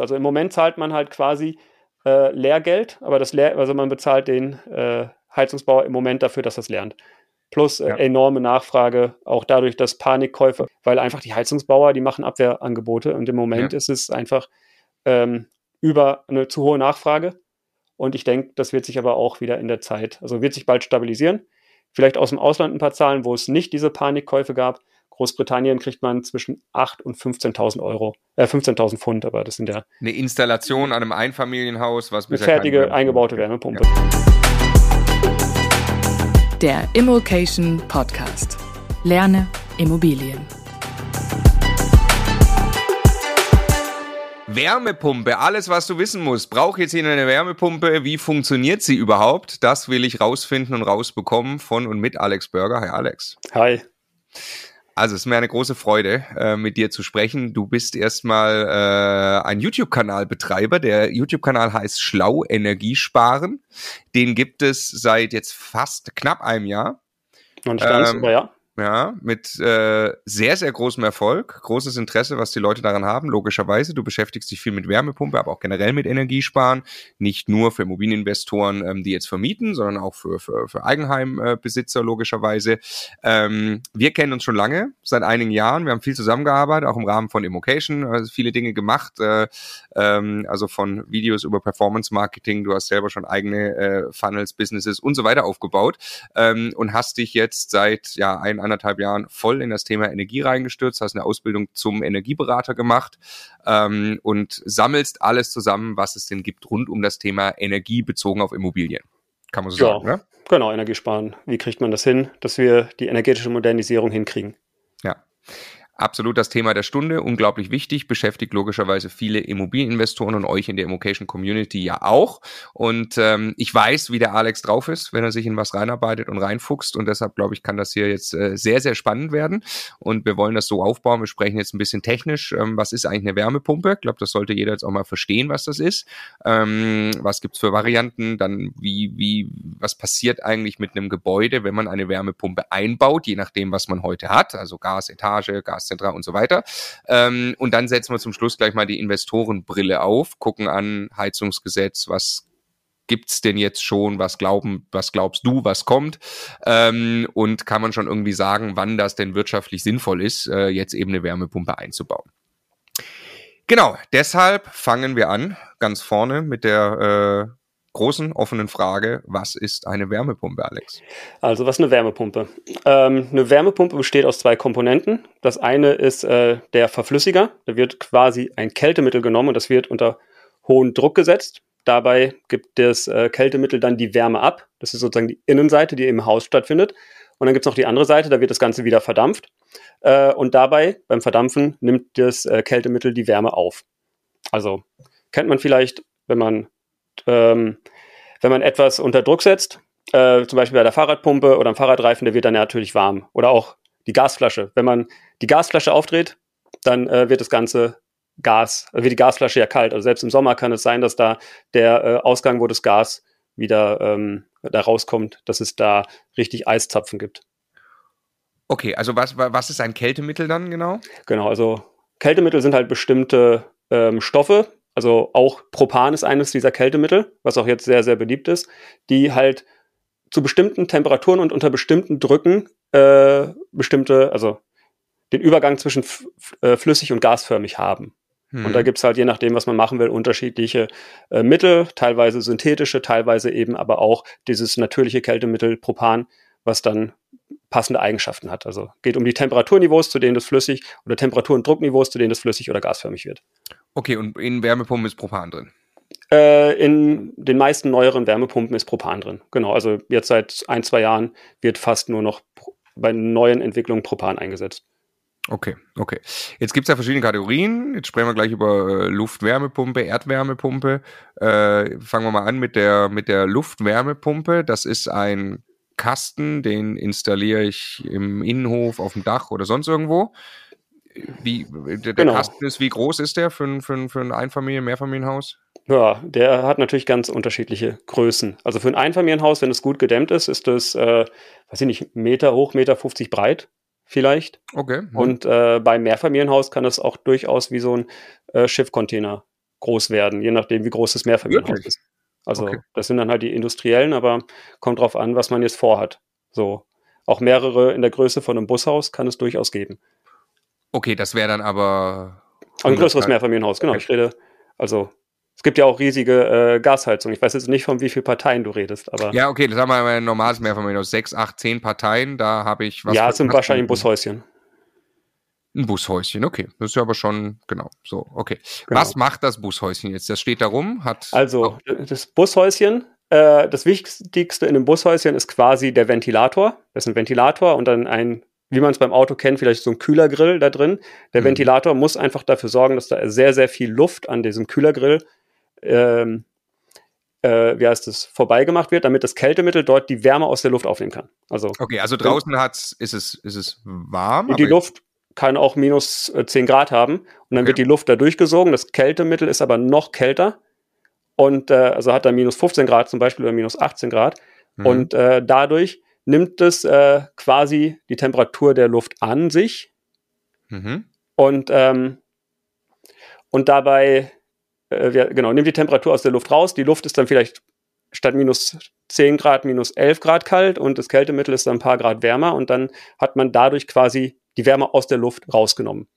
Also im Moment zahlt man halt quasi äh, Lehrgeld, aber das Lehr also man bezahlt den äh, Heizungsbauer im Moment dafür, dass er es lernt. Plus äh, ja. enorme Nachfrage, auch dadurch, dass Panikkäufe, weil einfach die Heizungsbauer, die machen Abwehrangebote und im Moment ja. ist es einfach ähm, über eine zu hohe Nachfrage. Und ich denke, das wird sich aber auch wieder in der Zeit, also wird sich bald stabilisieren. Vielleicht aus dem Ausland ein paar Zahlen, wo es nicht diese Panikkäufe gab. Großbritannien kriegt man zwischen 8.000 und 15.000 Euro, äh 15.000 Pfund, aber das sind ja. Eine Installation an einem Einfamilienhaus, was Eine fertige eingebaute Wärmepumpe. Ja. Der Immokation Podcast. Lerne Immobilien. Wärmepumpe, alles was du wissen musst. Brauche jetzt hier eine Wärmepumpe? Wie funktioniert sie überhaupt? Das will ich rausfinden und rausbekommen von und mit Alex Burger. Hi Alex. Hi. Also es ist mir eine große Freude, äh, mit dir zu sprechen. Du bist erstmal äh, ein YouTube-Kanalbetreiber. Der YouTube-Kanal heißt Schlau Energiesparen. Den gibt es seit jetzt fast knapp einem Jahr. Und ähm, ja ja, mit äh, sehr, sehr großem Erfolg, großes Interesse, was die Leute daran haben, logischerweise. Du beschäftigst dich viel mit Wärmepumpe, aber auch generell mit Energiesparen, nicht nur für Immobilieninvestoren, ähm, die jetzt vermieten, sondern auch für, für, für Eigenheimbesitzer, logischerweise. Ähm, wir kennen uns schon lange, seit einigen Jahren. Wir haben viel zusammengearbeitet, auch im Rahmen von Immocation, also viele Dinge gemacht, äh, ähm, also von Videos über Performance Marketing. Du hast selber schon eigene äh, Funnels, Businesses und so weiter aufgebaut ähm, und hast dich jetzt seit ja ein anderthalb Jahren voll in das Thema Energie reingestürzt, hast eine Ausbildung zum Energieberater gemacht ähm, und sammelst alles zusammen, was es denn gibt rund um das Thema Energie bezogen auf Immobilien. Kann man so ja, sagen, ne? Genau, Energiesparen. Wie kriegt man das hin, dass wir die energetische Modernisierung hinkriegen? Absolut das Thema der Stunde, unglaublich wichtig, beschäftigt logischerweise viele Immobilieninvestoren und euch in der Immocation Community ja auch. Und ähm, ich weiß, wie der Alex drauf ist, wenn er sich in was reinarbeitet und reinfuchst. Und deshalb glaube ich, kann das hier jetzt äh, sehr, sehr spannend werden. Und wir wollen das so aufbauen. Wir sprechen jetzt ein bisschen technisch. Ähm, was ist eigentlich eine Wärmepumpe? Ich glaube, das sollte jeder jetzt auch mal verstehen, was das ist. Ähm, was gibt's für Varianten? Dann wie, wie, was passiert eigentlich mit einem Gebäude, wenn man eine Wärmepumpe einbaut, je nachdem, was man heute hat, also Gas, Etage, Gas Vertragszentra und so weiter. Ähm, und dann setzen wir zum Schluss gleich mal die Investorenbrille auf, gucken an Heizungsgesetz, was gibt's denn jetzt schon, was glauben, was glaubst du, was kommt? Ähm, und kann man schon irgendwie sagen, wann das denn wirtschaftlich sinnvoll ist, äh, jetzt eben eine Wärmepumpe einzubauen? Genau, deshalb fangen wir an, ganz vorne mit der äh, großen offenen Frage, was ist eine Wärmepumpe, Alex? Also was ist eine Wärmepumpe? Ähm, eine Wärmepumpe besteht aus zwei Komponenten. Das eine ist äh, der Verflüssiger. Da wird quasi ein Kältemittel genommen und das wird unter hohen Druck gesetzt. Dabei gibt das äh, Kältemittel dann die Wärme ab. Das ist sozusagen die Innenseite, die im Haus stattfindet. Und dann gibt es noch die andere Seite, da wird das Ganze wieder verdampft. Äh, und dabei, beim Verdampfen, nimmt das äh, Kältemittel die Wärme auf. Also kennt man vielleicht, wenn man ähm, wenn man etwas unter Druck setzt, äh, zum Beispiel bei der Fahrradpumpe oder am Fahrradreifen, der wird dann natürlich warm. Oder auch die Gasflasche. Wenn man die Gasflasche aufdreht, dann äh, wird das Ganze Gas, also wird die Gasflasche ja kalt. Also selbst im Sommer kann es sein, dass da der äh, Ausgang, wo das Gas wieder ähm, da rauskommt, dass es da richtig Eiszapfen gibt. Okay, also was, was ist ein Kältemittel dann genau? Genau, also Kältemittel sind halt bestimmte ähm, Stoffe, also auch Propan ist eines dieser Kältemittel, was auch jetzt sehr, sehr beliebt ist, die halt zu bestimmten Temperaturen und unter bestimmten Drücken äh, bestimmte, also den Übergang zwischen äh, flüssig und gasförmig haben. Hm. Und da gibt's halt, je nachdem, was man machen will, unterschiedliche äh, Mittel, teilweise synthetische, teilweise eben aber auch dieses natürliche Kältemittel Propan, was dann passende Eigenschaften hat. Also geht um die Temperaturniveaus, zu denen das flüssig oder Temperatur- und Druckniveaus, zu denen das flüssig oder gasförmig wird. Okay, und in Wärmepumpen ist Propan drin? Äh, in den meisten neueren Wärmepumpen ist Propan drin. Genau, also jetzt seit ein, zwei Jahren wird fast nur noch bei neuen Entwicklungen Propan eingesetzt. Okay, okay. Jetzt gibt es ja verschiedene Kategorien. Jetzt sprechen wir gleich über äh, Luftwärmepumpe, Erdwärmepumpe. Äh, fangen wir mal an mit der, mit der Luftwärmepumpe. Das ist ein Kasten, den installiere ich im Innenhof, auf dem Dach oder sonst irgendwo. Wie, der, genau. Kasten ist, wie groß ist der für, für, für ein Einfamilien-, Mehrfamilienhaus? Ja, der hat natürlich ganz unterschiedliche Größen. Also für ein Einfamilienhaus, wenn es gut gedämmt ist, ist das, äh, weiß ich nicht, Meter hoch, Meter 50 breit vielleicht. Okay. Hm. Und äh, beim Mehrfamilienhaus kann es auch durchaus wie so ein äh, Schiffcontainer groß werden, je nachdem, wie groß das Mehrfamilienhaus Wirklich? ist. Also Okay. das sind dann halt die industriellen, aber kommt drauf an, was man jetzt vorhat. So. Auch mehrere in der Größe von einem Bushaus kann es durchaus geben. Okay, das wäre dann aber. Ein größeres 100 Mehrfamilienhaus, genau. Okay. Ich rede, also es gibt ja auch riesige äh, Gasheizungen. Ich weiß jetzt nicht, von wie vielen Parteien du redest, aber ja, Ja, okay, das haben wir ein normales Mehrfamilienhaus. Sechs, acht, zehn Parteien, da habe ich was. es sind wahrscheinlich Bushäuschen. Ein Bushäuschen, okay. Das ist ja aber schon, genau, so, okay. Genau. Was macht das Bushäuschen jetzt? Das steht da rum, hat. Also, das Bushäuschen, äh, das Wichtigste in einem Bushäuschen ist quasi der Ventilator. Das ist ein Ventilator und dann ein, wie man es beim Auto kennt, vielleicht so ein Kühlergrill da drin. Der Mhm. Ventilator muss einfach dafür sorgen, dass da sehr, sehr viel Luft an diesem Kühlergrill, ähm, äh, wie heißt es, vorbeigemacht wird, damit das Kältemittel dort die Wärme aus der Luft aufnehmen kann. Also Okay, also draußen hat's, ist es, ist es warm. die Luft kann auch minus äh, 10 Grad haben und dann Okay. wird die Luft da durchgesogen. Das Kältemittel ist aber noch kälter und äh, also hat dann minus 15 Grad zum Beispiel oder minus 18 Grad Mhm. und äh, dadurch nimmt es äh, quasi die Temperatur der Luft an sich Mhm. und ähm, und dabei äh, ja, genau nimmt die Temperatur aus der Luft raus. Die Luft ist dann vielleicht statt minus 10 Grad minus 11 Grad kalt und das Kältemittel ist dann ein paar Grad wärmer und dann hat man dadurch quasi die Wärme aus der Luft rausgenommen.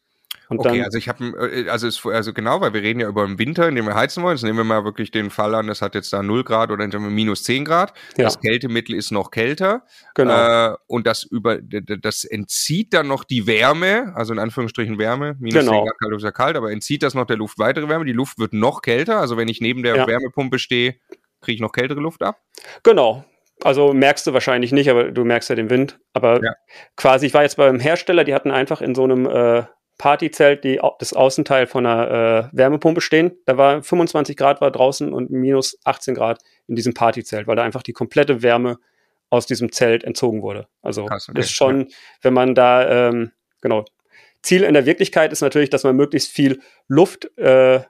Und Okay, dann, also ich habe, also, es- also genau, weil wir reden ja über den Winter, in dem wir heizen wollen. Jetzt nehmen wir mal wirklich den Fall an, das hat jetzt da 0 Grad oder minus 10 Grad. ja, Das Kältemittel ist noch kälter. genau. Äh, und das über das entzieht dann noch die Wärme, also in Anführungsstrichen Wärme, minus Genau. 10 Grad kalt ist ja kalt, aber entzieht das noch der Luft weitere Wärme. Die Luft wird noch kälter. Also wenn ich neben der Ja. Wärmepumpe stehe, kriege ich noch kältere Luft ab. Genau. Also merkst du wahrscheinlich nicht, aber du merkst ja den Wind. Aber Ja. quasi, ich war jetzt beim Hersteller, die hatten einfach in so einem äh, Partyzelt die, das Außenteil von einer äh, Wärmepumpe stehen. Da war 25 Grad war draußen und minus 18 Grad in diesem Partyzelt, weil da einfach die komplette Wärme aus diesem Zelt entzogen wurde. Also Krass, okay. ist schon, wenn man da, ähm, genau. Ziel in der Wirklichkeit ist natürlich, dass man möglichst viel Luft äh,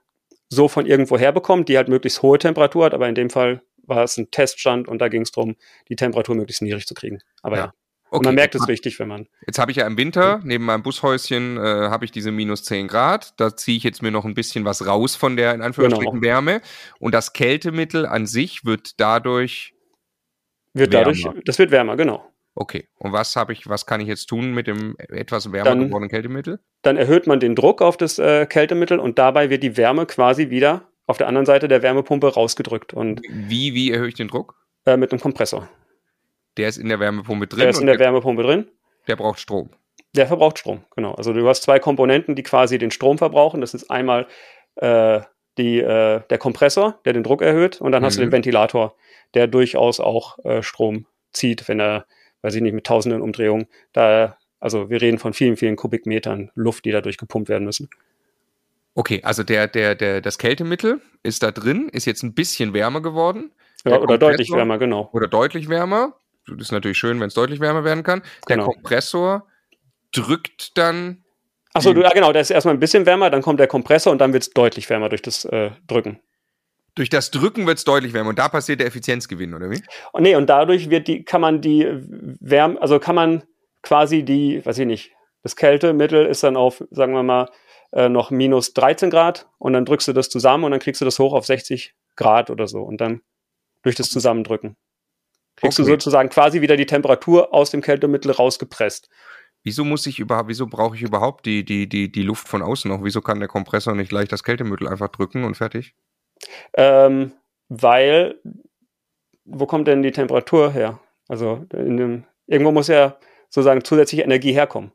so von irgendwo her bekommt, die halt möglichst hohe Temperatur hat, aber in dem Fall war es ein Teststand und da ging es darum, die Temperatur möglichst niedrig zu kriegen. Aber Ja. ja, und man merkt es richtig, wenn man. Jetzt habe ich ja im Winter, neben meinem Bushäuschen, äh, habe ich diese minus 10 Grad. Da ziehe ich jetzt mir noch ein bisschen was raus von der, in Anführungsstrichen, Genau. Wärme. Und das Kältemittel an sich wird dadurch, Wird Wärmer. dadurch, das wird wärmer, genau. okay. Und was habe ich, was kann ich jetzt tun mit dem etwas wärmer Dann- gewordenen Kältemittel? Dann erhöht man den Druck auf das äh, Kältemittel und dabei wird die Wärme quasi wieder auf der anderen Seite der Wärmepumpe rausgedrückt und Wie, wie erhöhe ich den Druck? äh, mit einem Kompressor. Der ist in der Wärmepumpe drin Der ist in der der, Wärmepumpe drin. der braucht Strom. Der verbraucht Strom, genau. Also du hast zwei Komponenten, die quasi den Strom verbrauchen. Das ist einmal äh, die, äh, der Kompressor, der den Druck erhöht, und dann hast du Mhm. den Ventilator, der durchaus auch äh, Strom zieht, wenn er, weiß ich nicht, mit tausenden Umdrehungen da, also wir reden von vielen, vielen Kubikmetern Luft, die dadurch gepumpt werden müssen. Okay, also der, der, der, das Kältemittel ist da drin, ist jetzt ein bisschen wärmer geworden. Ja, Der oder deutlich wärmer, genau. Oder deutlich wärmer. Das ist natürlich schön, wenn es deutlich wärmer werden kann. Der Genau. Kompressor drückt dann Achso, ja genau, der ist erstmal ein bisschen wärmer, dann kommt der Kompressor und dann wird es deutlich wärmer durch das äh, Drücken. Durch das Drücken wird es deutlich wärmer und da passiert der Effizienzgewinn, oder wie? Und nee, und dadurch wird die, kann man die Wärme, also kann man quasi die, weiß ich nicht, das Kältemittel ist dann auf, sagen wir mal, äh, noch minus 13 Grad und dann drückst du das zusammen und dann kriegst du das hoch auf 60 Grad oder so und dann durch das Zusammendrücken kriegst du Okay. sozusagen quasi wieder die Temperatur aus dem Kältemittel rausgepresst. Wieso muss ich überhaupt, wieso brauche ich überhaupt die, die, die, die Luft von außen noch? Wieso kann der Kompressor nicht leicht das Kältemittel einfach drücken und fertig? Ähm, weil, wo kommt denn die Temperatur her? Also in dem, irgendwo muss ja sozusagen zusätzliche Energie herkommen.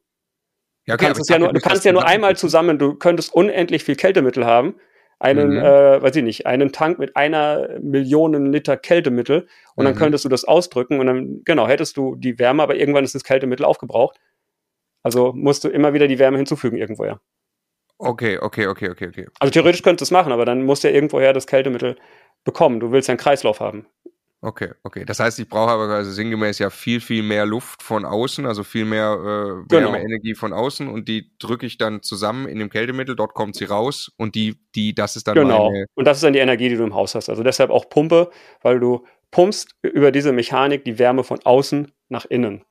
Ja, Du kannst, ja nur, du kannst ja nur einmal zusammen, du könntest unendlich viel Kältemittel haben. Einen, Mhm. äh, weiß ich nicht, einen Tank mit einer Million Liter Kältemittel und dann Mhm. könntest du das ausdrücken und dann, genau, hättest du die Wärme, aber irgendwann ist das Kältemittel aufgebraucht. Also musst du immer wieder die Wärme hinzufügen irgendwoher. Okay, okay, okay, okay, okay. Also theoretisch könntest du es machen, aber dann musst du ja irgendwoher das Kältemittel bekommen. Du willst ja einen Kreislauf haben. Okay, okay. Das heißt, ich brauche aber also sinngemäß ja viel, viel mehr Luft von außen, also viel mehr äh, Genau. Wärmeenergie von außen und die drücke ich dann zusammen in dem Kältemittel, dort kommt sie raus und die, die, das ist dann Genau. Und das ist dann die Energie, die du im Haus hast. Also deshalb auch Pumpe, weil du pumpst über diese Mechanik die Wärme von außen nach innen.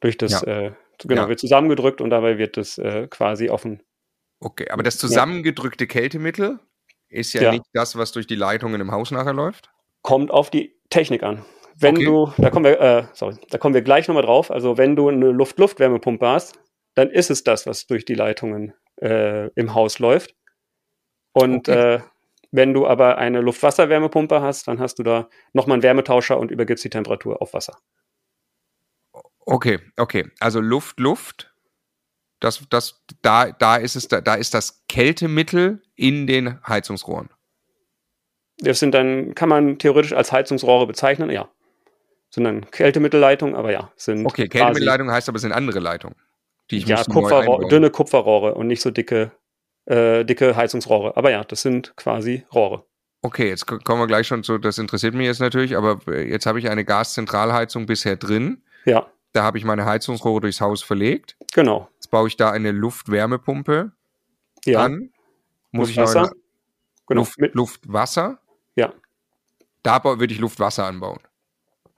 Durch das, Ja. äh, genau, Ja. wird zusammengedrückt und dabei wird es äh, quasi auf ein Okay, aber das zusammengedrückte Kältemittel ist ja, Ja. nicht das, was durch die Leitungen im Haus nachher läuft. Kommt auf die Technik an. Wenn Okay. du, da kommen wir, äh, sorry, da kommen wir gleich nochmal drauf. Also wenn du eine Luft-Luft-Wärmepumpe hast, dann ist es das, was durch die Leitungen äh, im Haus läuft. Und Okay. äh, wenn du aber eine Luft-Wasser-Wärmepumpe hast, dann hast du da nochmal einen Wärmetauscher und übergibst die Temperatur auf Wasser. Okay, okay. Also Luft, Luft. Das, das, da, da ist es, da, da ist das Kältemittel in den Heizungsrohren. Das sind dann, kann man theoretisch als Heizungsrohre bezeichnen, ja. Sind dann Kältemittelleitungen, aber ja, sind Okay, Kältemittelleitung heißt aber, es sind andere Leitungen. Die ich ja, muss neu Kupferrohr, einbauen. dünne Kupferrohre und nicht so dicke, äh, dicke Heizungsrohre. Aber ja, das sind quasi Rohre. Okay, jetzt ko- kommen wir gleich schon zu, das interessiert mich jetzt natürlich, aber äh, jetzt habe ich eine Gaszentralheizung bisher drin. Ja, Da habe ich meine Heizungsrohre durchs Haus verlegt. genau. Jetzt baue ich da eine Luft-Wärmepumpe Ja, an. Muss ich Luft-Wasser? noch eine genau. Luft, Mit, Luft, Wasser? ja. Da würde ich Luft-Wasser anbauen.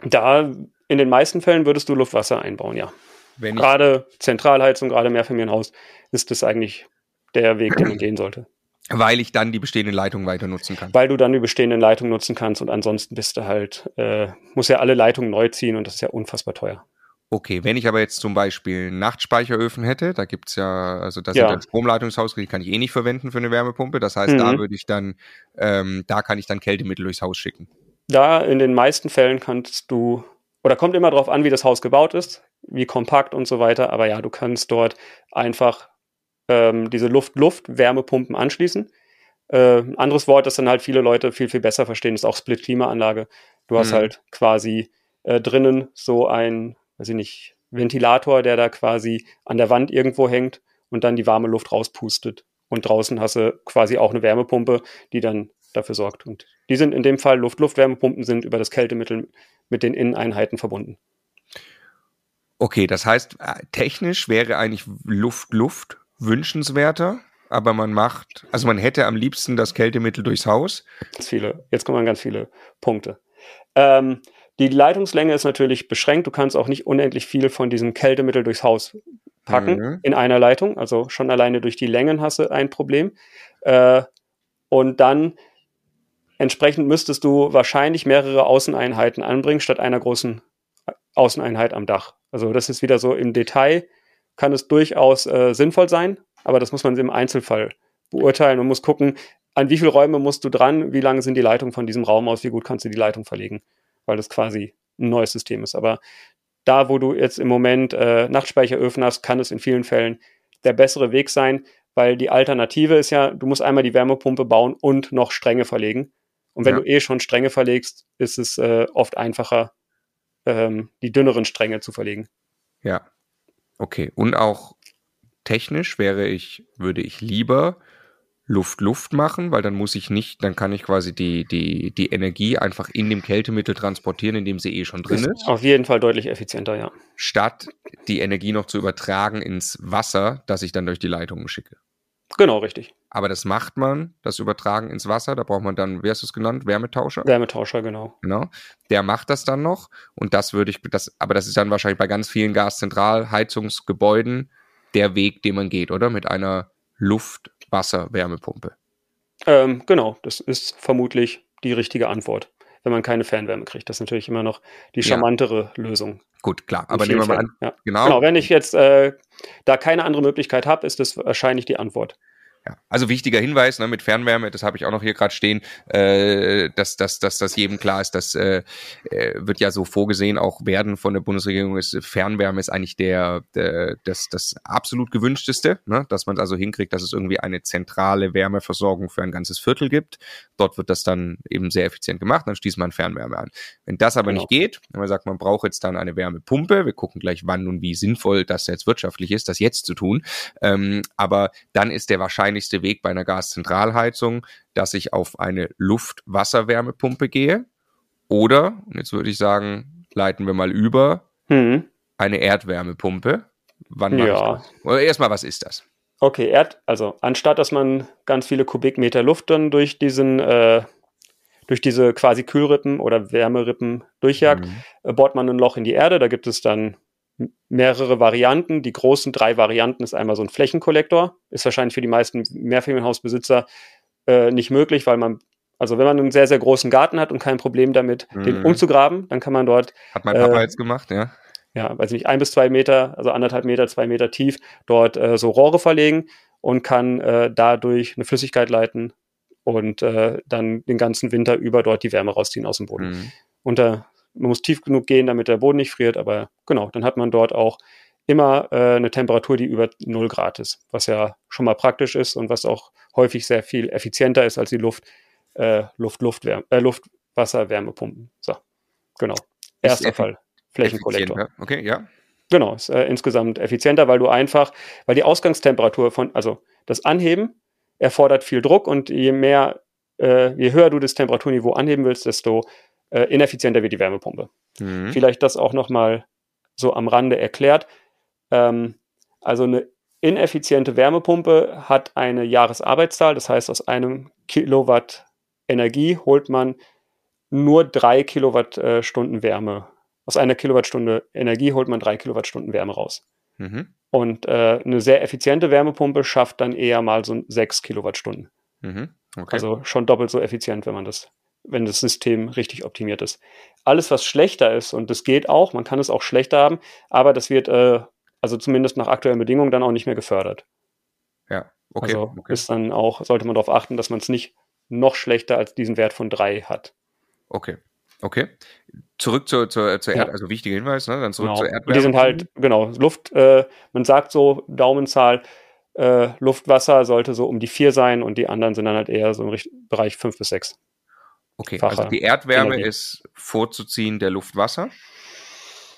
Da in den meisten Fällen würdest du Luftwasser einbauen, ja. Gerade Zentralheizung, gerade Mehrfamilienhaus, ist das eigentlich der Weg, den man gehen sollte. weil ich dann die bestehenden Leitungen weiter nutzen kann. Weil du dann die bestehenden Leitungen nutzen kannst und ansonsten bist du halt, äh, muss ja alle Leitungen neu ziehen und das ist ja unfassbar teuer. Okay, wenn ich aber jetzt zum Beispiel Nachtspeicheröfen hätte, da gibt's ja, also das Ja. sind dann Stromleitungshaus, die kann ich eh nicht verwenden für eine Wärmepumpe. Das heißt, da Mhm. würde ich dann, ähm, da kann ich dann Kältemittel durchs Haus schicken. Da in den meisten Fällen kannst du, oder kommt immer darauf an, wie das Haus gebaut ist, wie kompakt und so weiter, aber ja, du kannst dort einfach ähm, diese Luft-Luft-Wärmepumpen anschließen. Äh, anderes Wort, das dann halt viele Leute viel, viel besser verstehen, ist auch Split-Klimaanlage. Du hast Mhm. halt quasi äh, drinnen so ein, weiß ich nicht, Ventilator, der da quasi an der Wand irgendwo hängt und dann die warme Luft rauspustet. Und draußen hast du quasi auch eine Wärmepumpe, die dann dafür sorgt. Und die sind in dem Fall Luft-Luft-Wärmepumpen sind über das Kältemittel mit den Inneneinheiten verbunden. Okay, das heißt, äh, technisch wäre eigentlich Luft-Luft wünschenswerter, aber man macht, also man hätte am liebsten das Kältemittel durchs Haus. Ganz viele, jetzt kommen ganz viele Punkte. Ähm, die Leitungslänge ist natürlich beschränkt. Du kannst auch nicht unendlich viel von diesem Kältemittel durchs Haus packen Mhm. in einer Leitung. Also schon alleine durch die Längen hast du ein Problem. Äh, und dann entsprechend müsstest du wahrscheinlich mehrere Außeneinheiten anbringen, statt einer großen Außeneinheit am Dach. Also das ist wieder so im Detail, kann es durchaus äh, sinnvoll sein, aber das muss man im Einzelfall beurteilen und muss gucken, an wie viele Räume musst du dran, wie lang sind die Leitungen von diesem Raum aus, wie gut kannst du die Leitung verlegen, weil das quasi ein neues System ist. Aber da, wo du jetzt im Moment äh, Nachtspeicheröfen hast, kann es in vielen Fällen der bessere Weg sein, weil die Alternative ist ja, du musst einmal die Wärmepumpe bauen und noch Stränge verlegen. Und wenn Ja. du eh schon Stränge verlegst, ist es äh, oft einfacher, ähm, die dünneren Stränge zu verlegen. Ja. Okay. Und auch technisch wäre ich, würde ich lieber Luft-Luft machen, weil dann muss ich nicht, dann kann ich quasi die, die, die Energie einfach in dem Kältemittel transportieren, in dem sie eh schon drin ist, Auf jeden Fall deutlich effizienter, ja. statt die Energie noch zu übertragen ins Wasser, das ich dann durch die Leitungen schicke. Genau, richtig. Aber das macht man, das Übertragen ins Wasser, da braucht man dann, wie hast du es genannt, Wärmetauscher? Wärmetauscher, genau. Genau. Der macht das dann noch und das würde ich, das, aber das ist dann wahrscheinlich bei ganz vielen Gaszentralheizungsgebäuden der Weg, den man geht, oder? Mit einer Luft-Wasser-Wärmepumpe. Ähm, genau, das ist vermutlich die richtige Antwort, wenn man keine Fernwärme kriegt. Das ist natürlich immer noch die Ja. charmantere Lösung. Gut, klar, aber nehmen wir mal an, Ja. genau. Genau, wenn ich jetzt äh, da keine andere Möglichkeit habe, ist das wahrscheinlich die Antwort. Ja. Also wichtiger Hinweis ne, mit Fernwärme, das habe ich auch noch hier gerade stehen, äh, dass, dass, dass das jedem klar ist, das äh, äh, wird ja so vorgesehen, auch werden von der Bundesregierung, ist Fernwärme ist eigentlich der, der das, das absolut gewünschteste, ne, dass man also hinkriegt, dass es irgendwie eine zentrale Wärmeversorgung für ein ganzes Viertel gibt. Dort wird das dann eben sehr effizient gemacht, dann schließt man Fernwärme an. Wenn das aber Genau. nicht geht, wenn man sagt, man braucht jetzt dann eine Wärmepumpe, wir gucken gleich, wann und wie sinnvoll das jetzt wirtschaftlich ist, das jetzt zu tun, ähm, aber dann ist der wahrscheinlichste Weg bei einer Gaszentralheizung, dass ich auf eine Luft-Wasser-Wärmepumpe gehe. Oder, und jetzt würde ich sagen, leiten wir mal über, Hm. eine Erdwärmepumpe. Wann mache Ja. ich das? Oder erstmal, was ist das? Okay, Erd, also anstatt dass man ganz viele Kubikmeter Luft dann durch diesen, äh, durch diese quasi Kühlrippen oder Wärmerippen durchjagt, Mhm. äh, bohrt man ein Loch in die Erde. Da gibt es dann mehrere Varianten. Die großen drei Varianten ist einmal so ein Flächenkollektor. Ist wahrscheinlich für die meisten Mehrfamilienhausbesitzer äh, nicht möglich, weil man, also wenn man einen sehr, sehr großen Garten hat und kein Problem damit, mhm. den umzugraben, dann kann man dort. Hat mein Papa äh, jetzt gemacht, ja. Ja, weiß nicht, ein bis zwei Meter, also anderthalb Meter, zwei Meter tief, dort äh, so Rohre verlegen und kann äh, dadurch eine Flüssigkeit leiten und äh, dann den ganzen Winter über dort die Wärme rausziehen aus dem Boden. Mhm. Unter man muss tief genug gehen, damit der Boden nicht friert, aber genau, dann hat man dort auch immer äh, eine Temperatur, die über 0 Grad ist, was ja schon mal praktisch ist und was auch häufig sehr viel effizienter ist als die Luft, äh, Luft, Luftwärme, äh, Luftwasser-Wärmepumpen. So, genau. Erster Fall, Flächenkollektor. Okay, ja. Genau, ist äh, insgesamt effizienter, weil du einfach, weil die Ausgangstemperatur von, also das Anheben erfordert viel Druck und je mehr, äh, je höher du das Temperaturniveau anheben willst, desto äh, ineffizienter wird die Wärmepumpe. Mhm. Vielleicht das auch nochmal so am Rande erklärt. Ähm, also eine ineffiziente Wärmepumpe hat eine Jahresarbeitszahl, das heißt, aus einem Kilowatt Energie holt man nur drei Kilowattstunden Wärme. Aus einer Kilowattstunde Energie holt man drei Kilowattstunden Wärme raus. Mhm. Und äh, eine sehr effiziente Wärmepumpe schafft dann eher mal so sechs Kilowattstunden. Mhm. Okay. Also schon doppelt so effizient, wenn man das wenn das System richtig optimiert ist. Alles, was schlechter ist, und das geht auch, man kann es auch schlechter haben, aber das wird, äh, also zumindest nach aktuellen Bedingungen, dann auch nicht mehr gefördert. Ja, okay. Also okay. ist dann auch, sollte man darauf achten, dass man es nicht noch schlechter als diesen Wert von 3 hat. Okay. Okay. Zurück zur, zur, zur Erd, ja. also wichtiger Hinweis, ne? Dann zurück genau. zur Erdwärme. Die sind halt, genau, Luft, äh, man sagt so, Daumenzahl, äh, Luftwasser sollte so um die 4 sein und die anderen sind dann halt eher so im Bereich 5 bis 6. Okay, also die Erdwärme Energie. ist vorzuziehen der Luftwasser,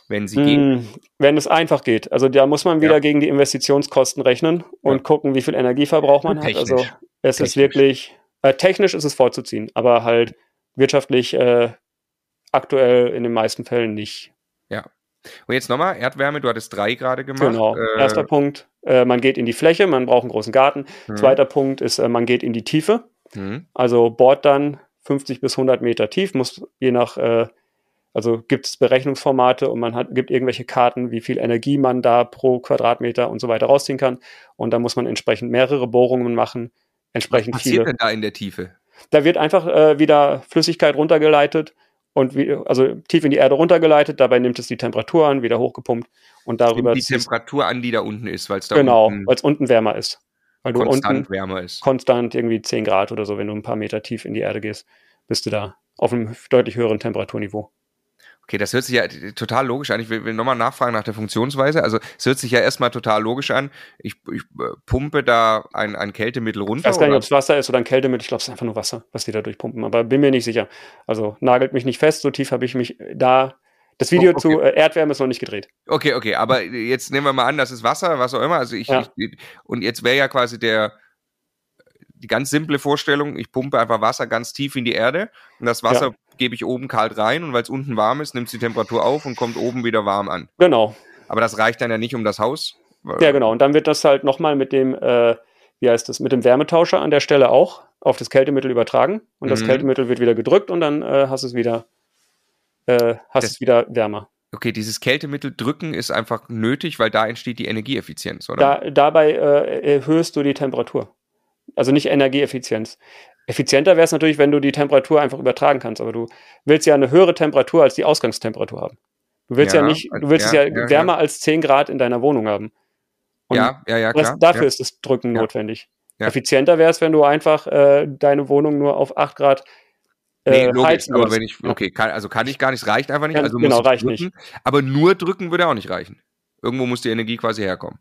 wenn sie mm, geht. Wenn es einfach geht. Also da muss man wieder ja. gegen die Investitionskosten rechnen und ja. gucken, wie viel Energieverbrauch man technisch. hat. Also es technisch. ist wirklich, äh, technisch ist es vorzuziehen, aber halt wirtschaftlich äh, aktuell in den meisten Fällen nicht. Ja. Und jetzt nochmal, Erdwärme, du hattest drei gerade gemacht. Genau. Äh, Erster Punkt, äh, man geht in die Fläche, man braucht einen großen Garten. Hm. Zweiter Punkt ist, äh, man geht in die Tiefe. Hm. Also bohrt dann 50 bis 100 Meter tief, muss je nach, äh, also gibt es Berechnungsformate und man hat, gibt irgendwelche Karten, wie viel Energie man da pro Quadratmeter und so weiter rausziehen kann. Und da muss man entsprechend mehrere Bohrungen machen, entsprechend Was passiert viele. denn da in der Tiefe? Da wird einfach äh, wieder Flüssigkeit runtergeleitet und wie, also tief in die Erde runtergeleitet. Dabei nimmt es die Temperatur an, wieder hochgepumpt und darüber. die Temperatur an, die da unten ist, weil es da genau, weil es unten wärmer ist. Weil du konstant unten wärmer ist. Konstant irgendwie 10 Grad oder so, wenn du ein paar Meter tief in die Erde gehst, bist du da auf einem deutlich höheren Temperaturniveau. Okay, das hört sich ja total logisch an. Ich will, will nochmal nachfragen nach der Funktionsweise. Also es hört sich ja erstmal total logisch an. Ich, ich äh, pumpe da ein, ein Kältemittel runter. Ich weiß gar nicht, ob es Wasser ist oder ein Kältemittel. Ich glaube, es ist einfach nur Wasser, was die da durchpumpen. Aber bin mir nicht sicher. Also nagelt mich nicht fest. So tief habe ich mich da das Video oh, okay. zu äh, Erdwärme ist noch nicht gedreht. Okay, okay, aber jetzt nehmen wir mal an, das ist Wasser, was auch immer. Also ich, ja. ich und jetzt wäre ja quasi der die ganz simple Vorstellung, ich pumpe einfach Wasser ganz tief in die Erde und das Wasser ja. gebe ich oben kalt rein und weil es unten warm ist, nimmt es die Temperatur auf und kommt oben wieder warm an. Genau. Aber das reicht dann ja nicht um das Haus. Ja, genau. Und dann wird das halt nochmal mit dem, äh, wie heißt das, mit dem Wärmetauscher an der Stelle auch auf das Kältemittel übertragen und das mhm. Kältemittel wird wieder gedrückt und dann äh, hast du es wieder äh, hast das, es wieder wärmer. Okay, dieses Kältemittel drücken ist einfach nötig, weil da entsteht die Energieeffizienz, oder? Da, dabei äh, erhöhst du die Temperatur. Also nicht Energieeffizienz. Effizienter wäre es natürlich, wenn du die Temperatur einfach übertragen kannst, aber du willst ja eine höhere Temperatur als die Ausgangstemperatur haben. Du willst ja, ja nicht, du willst ja, es ja, ja wärmer als 10 Grad in deiner Wohnung haben. Und ja, ja, ja, klar. Dafür ist das Drücken notwendig. Effizienter wäre es, wenn du einfach äh, deine Wohnung nur auf 8 Grad Nee, äh, logisch, aber wenn ich, okay, kann, also kann ich gar nicht, reicht einfach nicht, also genau, reicht drücken, nicht. Aber nur drücken würde auch nicht reichen. Irgendwo muss die Energie quasi herkommen.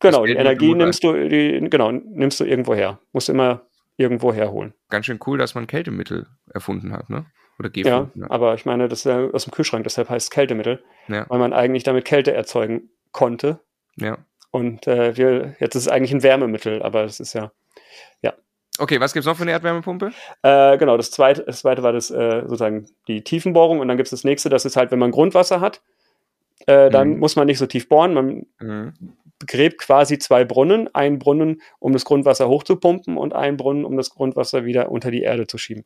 Genau, die Energie nimmst du, die, genau, nimmst du irgendwo her. Musst immer irgendwo herholen. Ganz schön cool, dass man Kältemittel erfunden hat, ne? Oder gefunden ja, hat. aber ich meine, das ist ja aus dem Kühlschrank, deshalb heißt es Kältemittel, ja. weil man eigentlich damit Kälte erzeugen konnte. Ja. Und äh, wir, jetzt ist es eigentlich ein Wärmemittel, aber es ist ja, ja. Okay, was gibt es noch für eine Erdwärmepumpe? Äh, genau, das zweite, das zweite war das äh, sozusagen die Tiefenbohrung und dann gibt es das nächste, das ist halt, wenn man Grundwasser hat, äh, dann mhm. muss man nicht so tief bohren, man mhm. gräbt quasi zwei Brunnen, einen Brunnen, um das Grundwasser hochzupumpen und einen Brunnen, um das Grundwasser wieder unter die Erde zu schieben.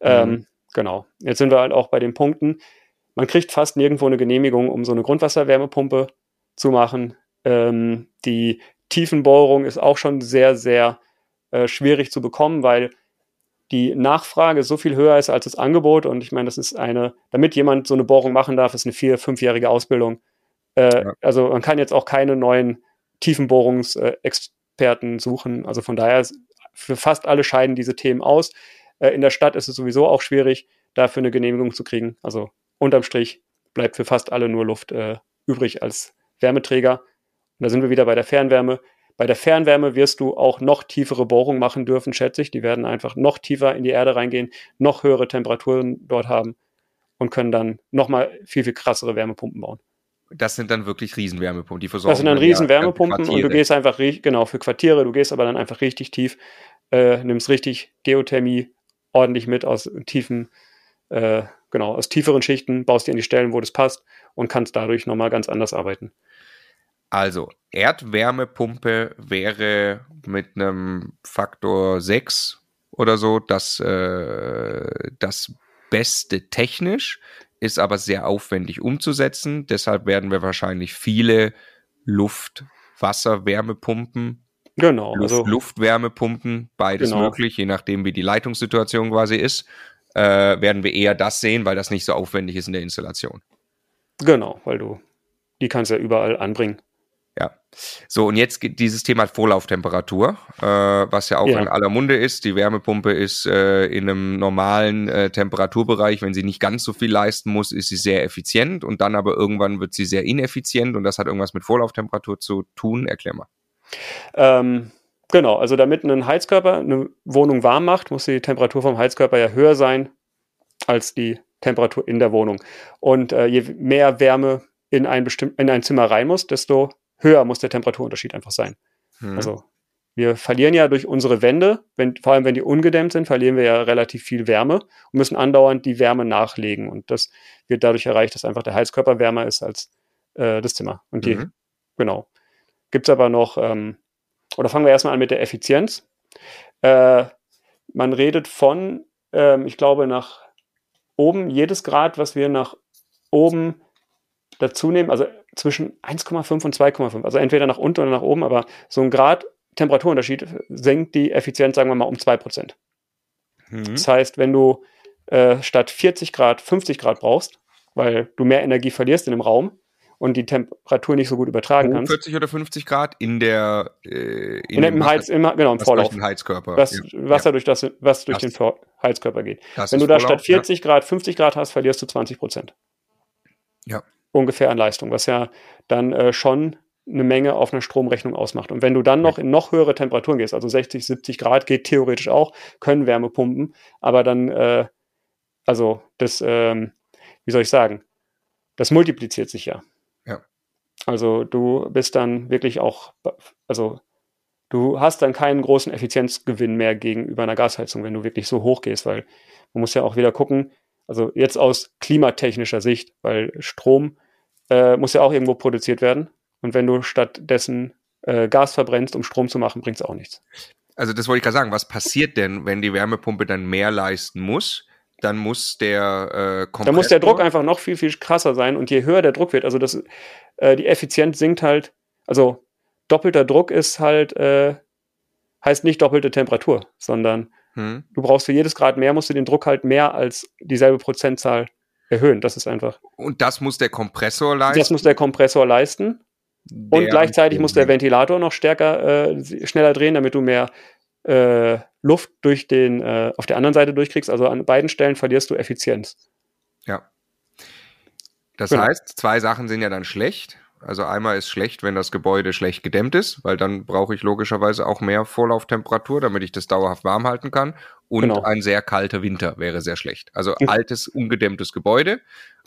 Mhm. Ähm, genau, jetzt sind wir halt auch bei den Punkten, man kriegt fast nirgendwo eine Genehmigung, um so eine Grundwasserwärmepumpe zu machen. Ähm, die Tiefenbohrung ist auch schon sehr, sehr äh, schwierig zu bekommen, weil die Nachfrage so viel höher ist als das Angebot. Und ich meine, das ist eine, damit jemand so eine Bohrung machen darf, ist eine vier-, fünfjährige Ausbildung. Äh, ja. Also man kann jetzt auch keine neuen Tiefenbohrungsexperten suchen. Also von daher für fast alle scheiden diese Themen aus. Äh, in der Stadt ist es sowieso auch schwierig, dafür eine Genehmigung zu kriegen. Also unterm Strich bleibt für fast alle nur Luft äh, übrig als Wärmeträger. Und da sind wir wieder bei der Fernwärme. Bei der Fernwärme wirst du auch noch tiefere Bohrungen machen dürfen, schätze ich. Die werden einfach noch tiefer in die Erde reingehen, noch höhere Temperaturen dort haben und können dann nochmal viel, viel krassere Wärmepumpen bauen. Das sind dann wirklich Riesenwärmepumpen, die versorgen. Das sind dann Riesenwärmepumpen und du gehst einfach, genau, für Quartiere, du gehst aber dann einfach richtig tief, äh, nimmst richtig Geothermie ordentlich mit aus tiefen, äh, genau, aus tieferen Schichten, baust dir in die Stellen, wo das passt und kannst dadurch nochmal ganz anders arbeiten. Also, Erdwärmepumpe wäre mit einem Faktor 6 oder so das, äh, das Beste technisch, ist aber sehr aufwendig umzusetzen. Deshalb werden wir wahrscheinlich viele Luft-, Wasser-, Wärmepumpen Genau. Luft, also, Luftwärmepumpen, beides genau. möglich, je nachdem, wie die Leitungssituation quasi ist, äh, werden wir eher das sehen, weil das nicht so aufwendig ist in der Installation. Genau, weil du die kannst ja überall anbringen. So, und jetzt geht dieses Thema Vorlauftemperatur, äh, was ja auch ja. in aller Munde ist. Die Wärmepumpe ist äh, in einem normalen äh, Temperaturbereich, wenn sie nicht ganz so viel leisten muss, ist sie sehr effizient und dann aber irgendwann wird sie sehr ineffizient und das hat irgendwas mit Vorlauftemperatur zu tun. Erklär mal. Ähm, genau, also damit ein Heizkörper eine Wohnung warm macht, muss die Temperatur vom Heizkörper ja höher sein als die Temperatur in der Wohnung. Und äh, je mehr Wärme in ein, bestimm in ein Zimmer rein muss, desto höher muss der Temperaturunterschied einfach sein. Hm. Also wir verlieren ja durch unsere Wände, wenn, vor allem wenn die ungedämmt sind, verlieren wir ja relativ viel Wärme und müssen andauernd die Wärme nachlegen. Und das wird dadurch erreicht, dass einfach der Heizkörper wärmer ist als äh, das Zimmer. Und die, mhm. genau. Gibt es aber noch, ähm, oder fangen wir erstmal an mit der Effizienz. Äh, man redet von, ähm, ich glaube, nach oben, jedes Grad, was wir nach oben dazu nehmen, also zwischen 1,5 und 2,5, also entweder nach unten oder nach oben, aber so ein Grad Temperaturunterschied senkt die Effizienz, sagen wir mal, um 2%. Mhm. Das heißt, wenn du äh, statt 40 Grad 50 Grad brauchst, weil du mehr Energie verlierst in dem Raum und die Temperatur nicht so gut übertragen kannst. 40 oder 50 Grad in der äh, in, in dem Heiz, im, genau, im Vorlauf. Durch den Heizkörper. Das ja. Wasser ja. durch das, was durch das, den Heizkörper geht. Wenn du da Vorlauf, statt 40 ja. Grad 50 Grad hast, verlierst du 20 Prozent. Ja ungefähr an Leistung, was ja dann äh, schon eine Menge auf einer Stromrechnung ausmacht. Und wenn du dann noch in noch höhere Temperaturen gehst, also 60, 70 Grad geht theoretisch auch, können Wärmepumpen, aber dann, äh, also das, ähm, wie soll ich sagen, das multipliziert sich ja. Ja. Also du bist dann wirklich auch, also du hast dann keinen großen Effizienzgewinn mehr gegenüber einer Gasheizung, wenn du wirklich so hoch gehst, weil man muss ja auch wieder gucken, also jetzt aus klimatechnischer Sicht, weil Strom äh, muss ja auch irgendwo produziert werden. Und wenn du stattdessen äh, Gas verbrennst, um Strom zu machen, bringt es auch nichts. Also das wollte ich gerade sagen. Was passiert denn, wenn die Wärmepumpe dann mehr leisten muss? Dann muss der äh, Kompressor... Dann muss der Druck einfach noch viel, viel krasser sein. Und je höher der Druck wird, also das, äh, die Effizienz sinkt halt, also doppelter Druck ist halt, äh, heißt nicht doppelte Temperatur, sondern hm. du brauchst für jedes Grad mehr, musst du den Druck halt mehr als dieselbe Prozentzahl erhöhen. Das ist einfach. Und das muss der Kompressor leisten? Das muss der Kompressor leisten. Der und gleichzeitig muss der Ventilator noch stärker, äh, schneller drehen, damit du mehr äh, Luft durch den, äh, auf der anderen Seite durchkriegst. Also an beiden Stellen verlierst du Effizienz. Ja. Das genau. heißt, zwei Sachen sind ja dann schlecht. Also einmal ist schlecht, wenn das Gebäude schlecht gedämmt ist, weil dann brauche ich logischerweise auch mehr Vorlauftemperatur, damit ich das dauerhaft warm halten kann. Und genau. ein sehr kalter Winter wäre sehr schlecht. Also altes, ungedämmtes Gebäude,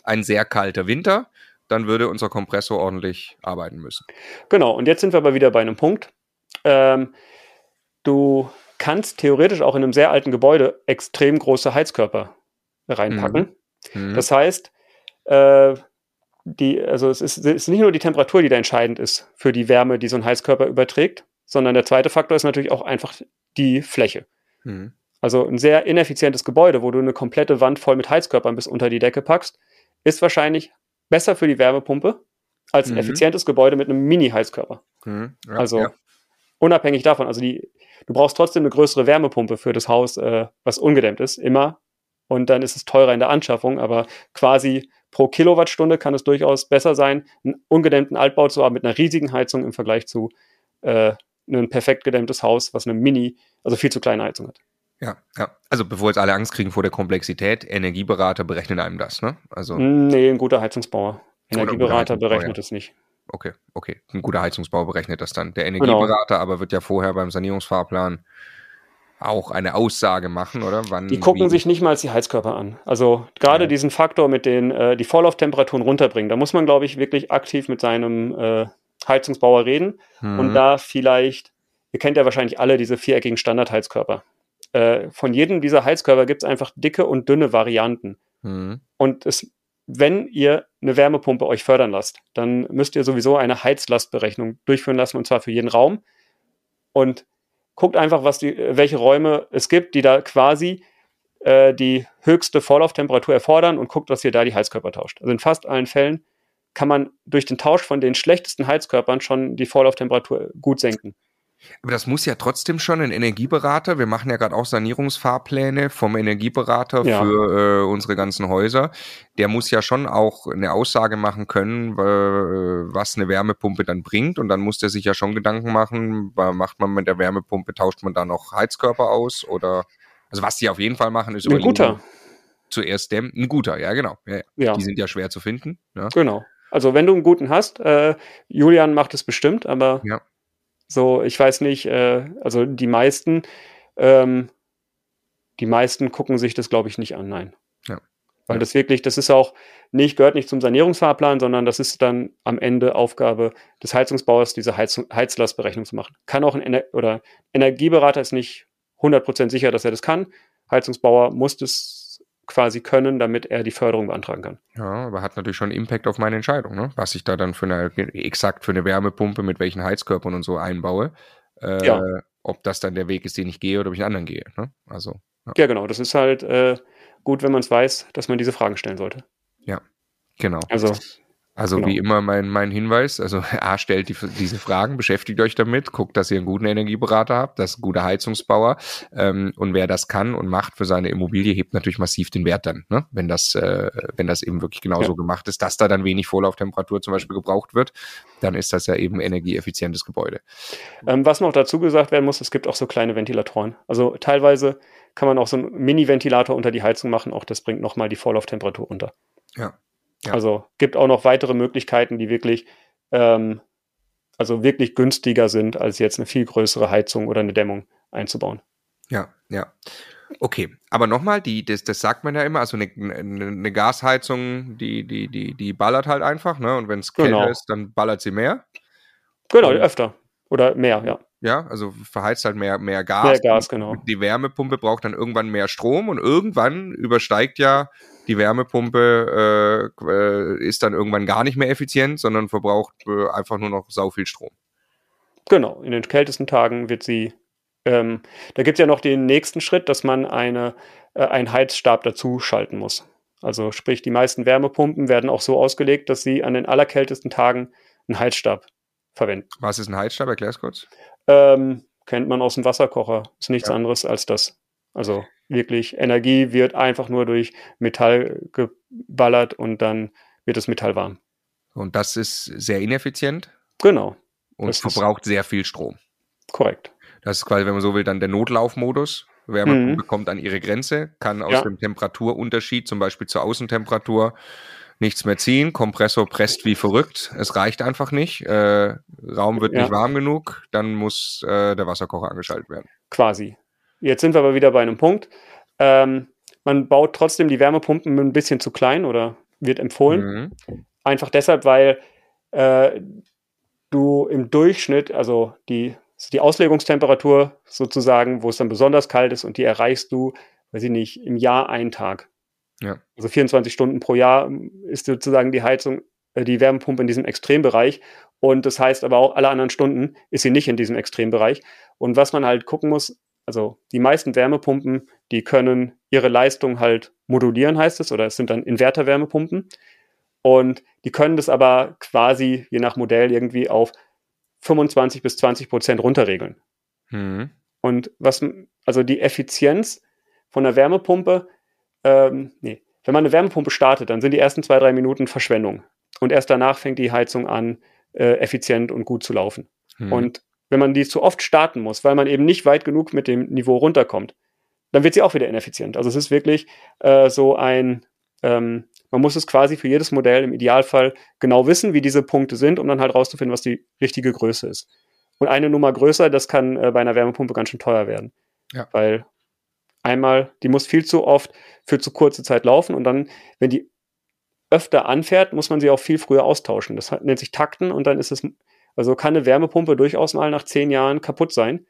ein sehr kalter Winter, dann würde unser Kompressor ordentlich arbeiten müssen. Genau, und jetzt sind wir aber wieder bei einem Punkt. Ähm, du kannst theoretisch auch in einem sehr alten Gebäude extrem große Heizkörper reinpacken. Mhm. Mhm. Das heißt, äh, die, also es ist, es ist nicht nur die Temperatur, die da entscheidend ist für die Wärme, die so ein Heizkörper überträgt, sondern der zweite Faktor ist natürlich auch einfach die Fläche. Mhm. Also ein sehr ineffizientes Gebäude, wo du eine komplette Wand voll mit Heizkörpern bis unter die Decke packst, ist wahrscheinlich besser für die Wärmepumpe, als ein mhm. effizientes Gebäude mit einem Mini-Heizkörper. Mhm. Ja, also ja. unabhängig davon, also die, du brauchst trotzdem eine größere Wärmepumpe für das Haus, äh, was ungedämmt ist, immer. Und dann ist es teurer in der Anschaffung, aber quasi pro Kilowattstunde kann es durchaus besser sein, einen ungedämmten Altbau zu haben mit einer riesigen Heizung im Vergleich zu äh, ein perfekt gedämmtes Haus, was eine Mini, also viel zu kleine Heizung hat. Ja, ja. Also bevor jetzt alle Angst kriegen vor der Komplexität, Energieberater berechnen einem das, ne? Also nee, ein guter Heizungsbauer. Energieberater berechnet es nicht. Okay, okay. Ein guter Heizungsbauer berechnet das dann. Der genau. Energieberater genau. aber wird ja vorher beim Sanierungsfahrplan auch eine Aussage machen, oder? Wann, die gucken wie? sich nicht mal die Heizkörper an. Also gerade ja. diesen Faktor mit den äh, die Vorlauftemperaturen runterbringen, da muss man, glaube ich, wirklich aktiv mit seinem äh, Heizungsbauer reden mhm. und da vielleicht, ihr kennt ja wahrscheinlich alle diese viereckigen Standardheizkörper. Äh, von jedem dieser Heizkörper gibt es einfach dicke und dünne Varianten. Mhm. Und es, wenn ihr eine Wärmepumpe euch fördern lasst, dann müsst ihr sowieso eine Heizlastberechnung durchführen lassen und zwar für jeden Raum. Und guckt einfach, was die, welche Räume es gibt, die da quasi äh, die höchste Vorlauftemperatur erfordern und guckt, dass ihr da die Heizkörper tauscht. Also in fast allen Fällen kann man durch den Tausch von den schlechtesten Heizkörpern schon die Vorlauftemperatur gut senken. Aber das muss ja trotzdem schon ein Energieberater. Wir machen ja gerade auch Sanierungsfahrpläne vom Energieberater ja. für äh, unsere ganzen Häuser. Der muss ja schon auch eine Aussage machen können, äh, was eine Wärmepumpe dann bringt. Und dann muss der sich ja schon Gedanken machen, macht man mit der Wärmepumpe, tauscht man da noch Heizkörper aus oder also was die auf jeden Fall machen, ist ein guter. Zuerst dämmen. Ein guter, ja genau. Ja, ja. Die sind ja schwer zu finden. Ja. Genau. Also wenn du einen guten hast, äh, Julian macht es bestimmt, aber ja. So, ich weiß nicht, äh, also die meisten, ähm, die meisten gucken sich das, glaube ich, nicht an, nein. Ja. Weil das wirklich, das ist auch nicht, gehört nicht zum Sanierungsfahrplan, sondern das ist dann am Ende Aufgabe des Heizungsbauers, diese Heiz Heizlastberechnung zu machen. Kann auch ein Ener oder Energieberater ist nicht 100% sicher, dass er das kann. Heizungsbauer muss das quasi können, damit er die Förderung beantragen kann. Ja, aber hat natürlich schon Impact auf meine Entscheidung, ne? was ich da dann für eine, exakt für eine Wärmepumpe mit welchen Heizkörpern und so einbaue. Äh, ja. Ob das dann der Weg ist, den ich gehe oder ob ich einen anderen gehe. Ne? Also, ja. ja. genau. Das ist halt äh, gut, wenn man es weiß, dass man diese Fragen stellen sollte. Ja, genau. Also also genau. wie immer mein, mein Hinweis, also A, stellt die, diese Fragen, beschäftigt euch damit, guckt, dass ihr einen guten Energieberater habt, das ist ein guter Heizungsbauer ähm, und wer das kann und macht für seine Immobilie, hebt natürlich massiv den Wert dann, ne? wenn, das, äh, wenn das eben wirklich genauso ja. gemacht ist, dass da dann wenig Vorlauftemperatur zum Beispiel gebraucht wird, dann ist das ja eben energieeffizientes Gebäude. Ähm, was noch dazu gesagt werden muss, es gibt auch so kleine Ventilatoren. Also teilweise kann man auch so einen Mini-Ventilator unter die Heizung machen, auch das bringt nochmal die Vorlauftemperatur runter. Ja, ja. Also gibt auch noch weitere Möglichkeiten, die wirklich, ähm, also wirklich günstiger sind, als jetzt eine viel größere Heizung oder eine Dämmung einzubauen. Ja, ja. Okay, aber nochmal, die, das, das sagt man ja immer, also eine, eine Gasheizung, die, die, die, die ballert halt einfach, ne? Und wenn es kälter genau. ist, dann ballert sie mehr. Genau, öfter. Oder mehr, ja. Ja, also verheizt halt mehr, mehr Gas. Mehr Gas, genau. Die Wärmepumpe braucht dann irgendwann mehr Strom und irgendwann übersteigt ja die Wärmepumpe äh, äh, ist dann irgendwann gar nicht mehr effizient, sondern verbraucht äh, einfach nur noch sau viel Strom. Genau, in den kältesten Tagen wird sie. Ähm, da gibt es ja noch den nächsten Schritt, dass man eine, äh, einen Heizstab dazu schalten muss. Also sprich, die meisten Wärmepumpen werden auch so ausgelegt, dass sie an den allerkältesten Tagen einen Heizstab verwenden. Was ist ein Heizstab? Erklär es kurz. Ähm, kennt man aus dem Wasserkocher. Ist nichts ja. anderes als das. Also wirklich Energie wird einfach nur durch Metall geballert und dann wird das Metall warm. Und das ist sehr ineffizient? Genau. Und das verbraucht sehr viel Strom. Korrekt. Das ist quasi, wenn man so will, dann der Notlaufmodus. Wärmepumpe mhm. kommt an ihre Grenze, kann aus ja. dem Temperaturunterschied, zum Beispiel zur Außentemperatur, nichts mehr ziehen. Kompressor presst wie verrückt. Es reicht einfach nicht. Äh, Raum wird ja. nicht warm genug. Dann muss äh, der Wasserkocher angeschaltet werden. Quasi. Jetzt sind wir aber wieder bei einem Punkt. Ähm, man baut trotzdem die Wärmepumpen ein bisschen zu klein oder wird empfohlen. Mhm. Einfach deshalb, weil äh, du im Durchschnitt, also die, die Auslegungstemperatur sozusagen, wo es dann besonders kalt ist und die erreichst du, weiß ich nicht, im Jahr einen Tag. Ja. Also 24 Stunden pro Jahr ist sozusagen die Heizung, äh, die Wärmepumpe in diesem Extrembereich. Und das heißt aber auch, alle anderen Stunden ist sie nicht in diesem Extrembereich. Und was man halt gucken muss, also die meisten Wärmepumpen, die können ihre Leistung halt modulieren, heißt es, oder es sind dann Inverter-Wärmepumpen. Und die können das aber quasi je nach Modell irgendwie auf 25 bis 20 Prozent runterregeln. Mhm. Und was, also die Effizienz von der Wärmepumpe, ähm, nee, wenn man eine Wärmepumpe startet, dann sind die ersten zwei, drei Minuten Verschwendung. Und erst danach fängt die Heizung an, äh, effizient und gut zu laufen. Mhm. Und wenn man die zu oft starten muss, weil man eben nicht weit genug mit dem Niveau runterkommt, dann wird sie auch wieder ineffizient. Also es ist wirklich äh, so ein, ähm, man muss es quasi für jedes Modell im Idealfall genau wissen, wie diese Punkte sind, um dann halt rauszufinden, was die richtige Größe ist. Und eine Nummer größer, das kann äh, bei einer Wärmepumpe ganz schön teuer werden. Ja. Weil einmal, die muss viel zu oft für zu kurze Zeit laufen und dann, wenn die öfter anfährt, muss man sie auch viel früher austauschen. Das nennt sich Takten und dann ist es, also kann eine Wärmepumpe durchaus mal nach zehn Jahren kaputt sein,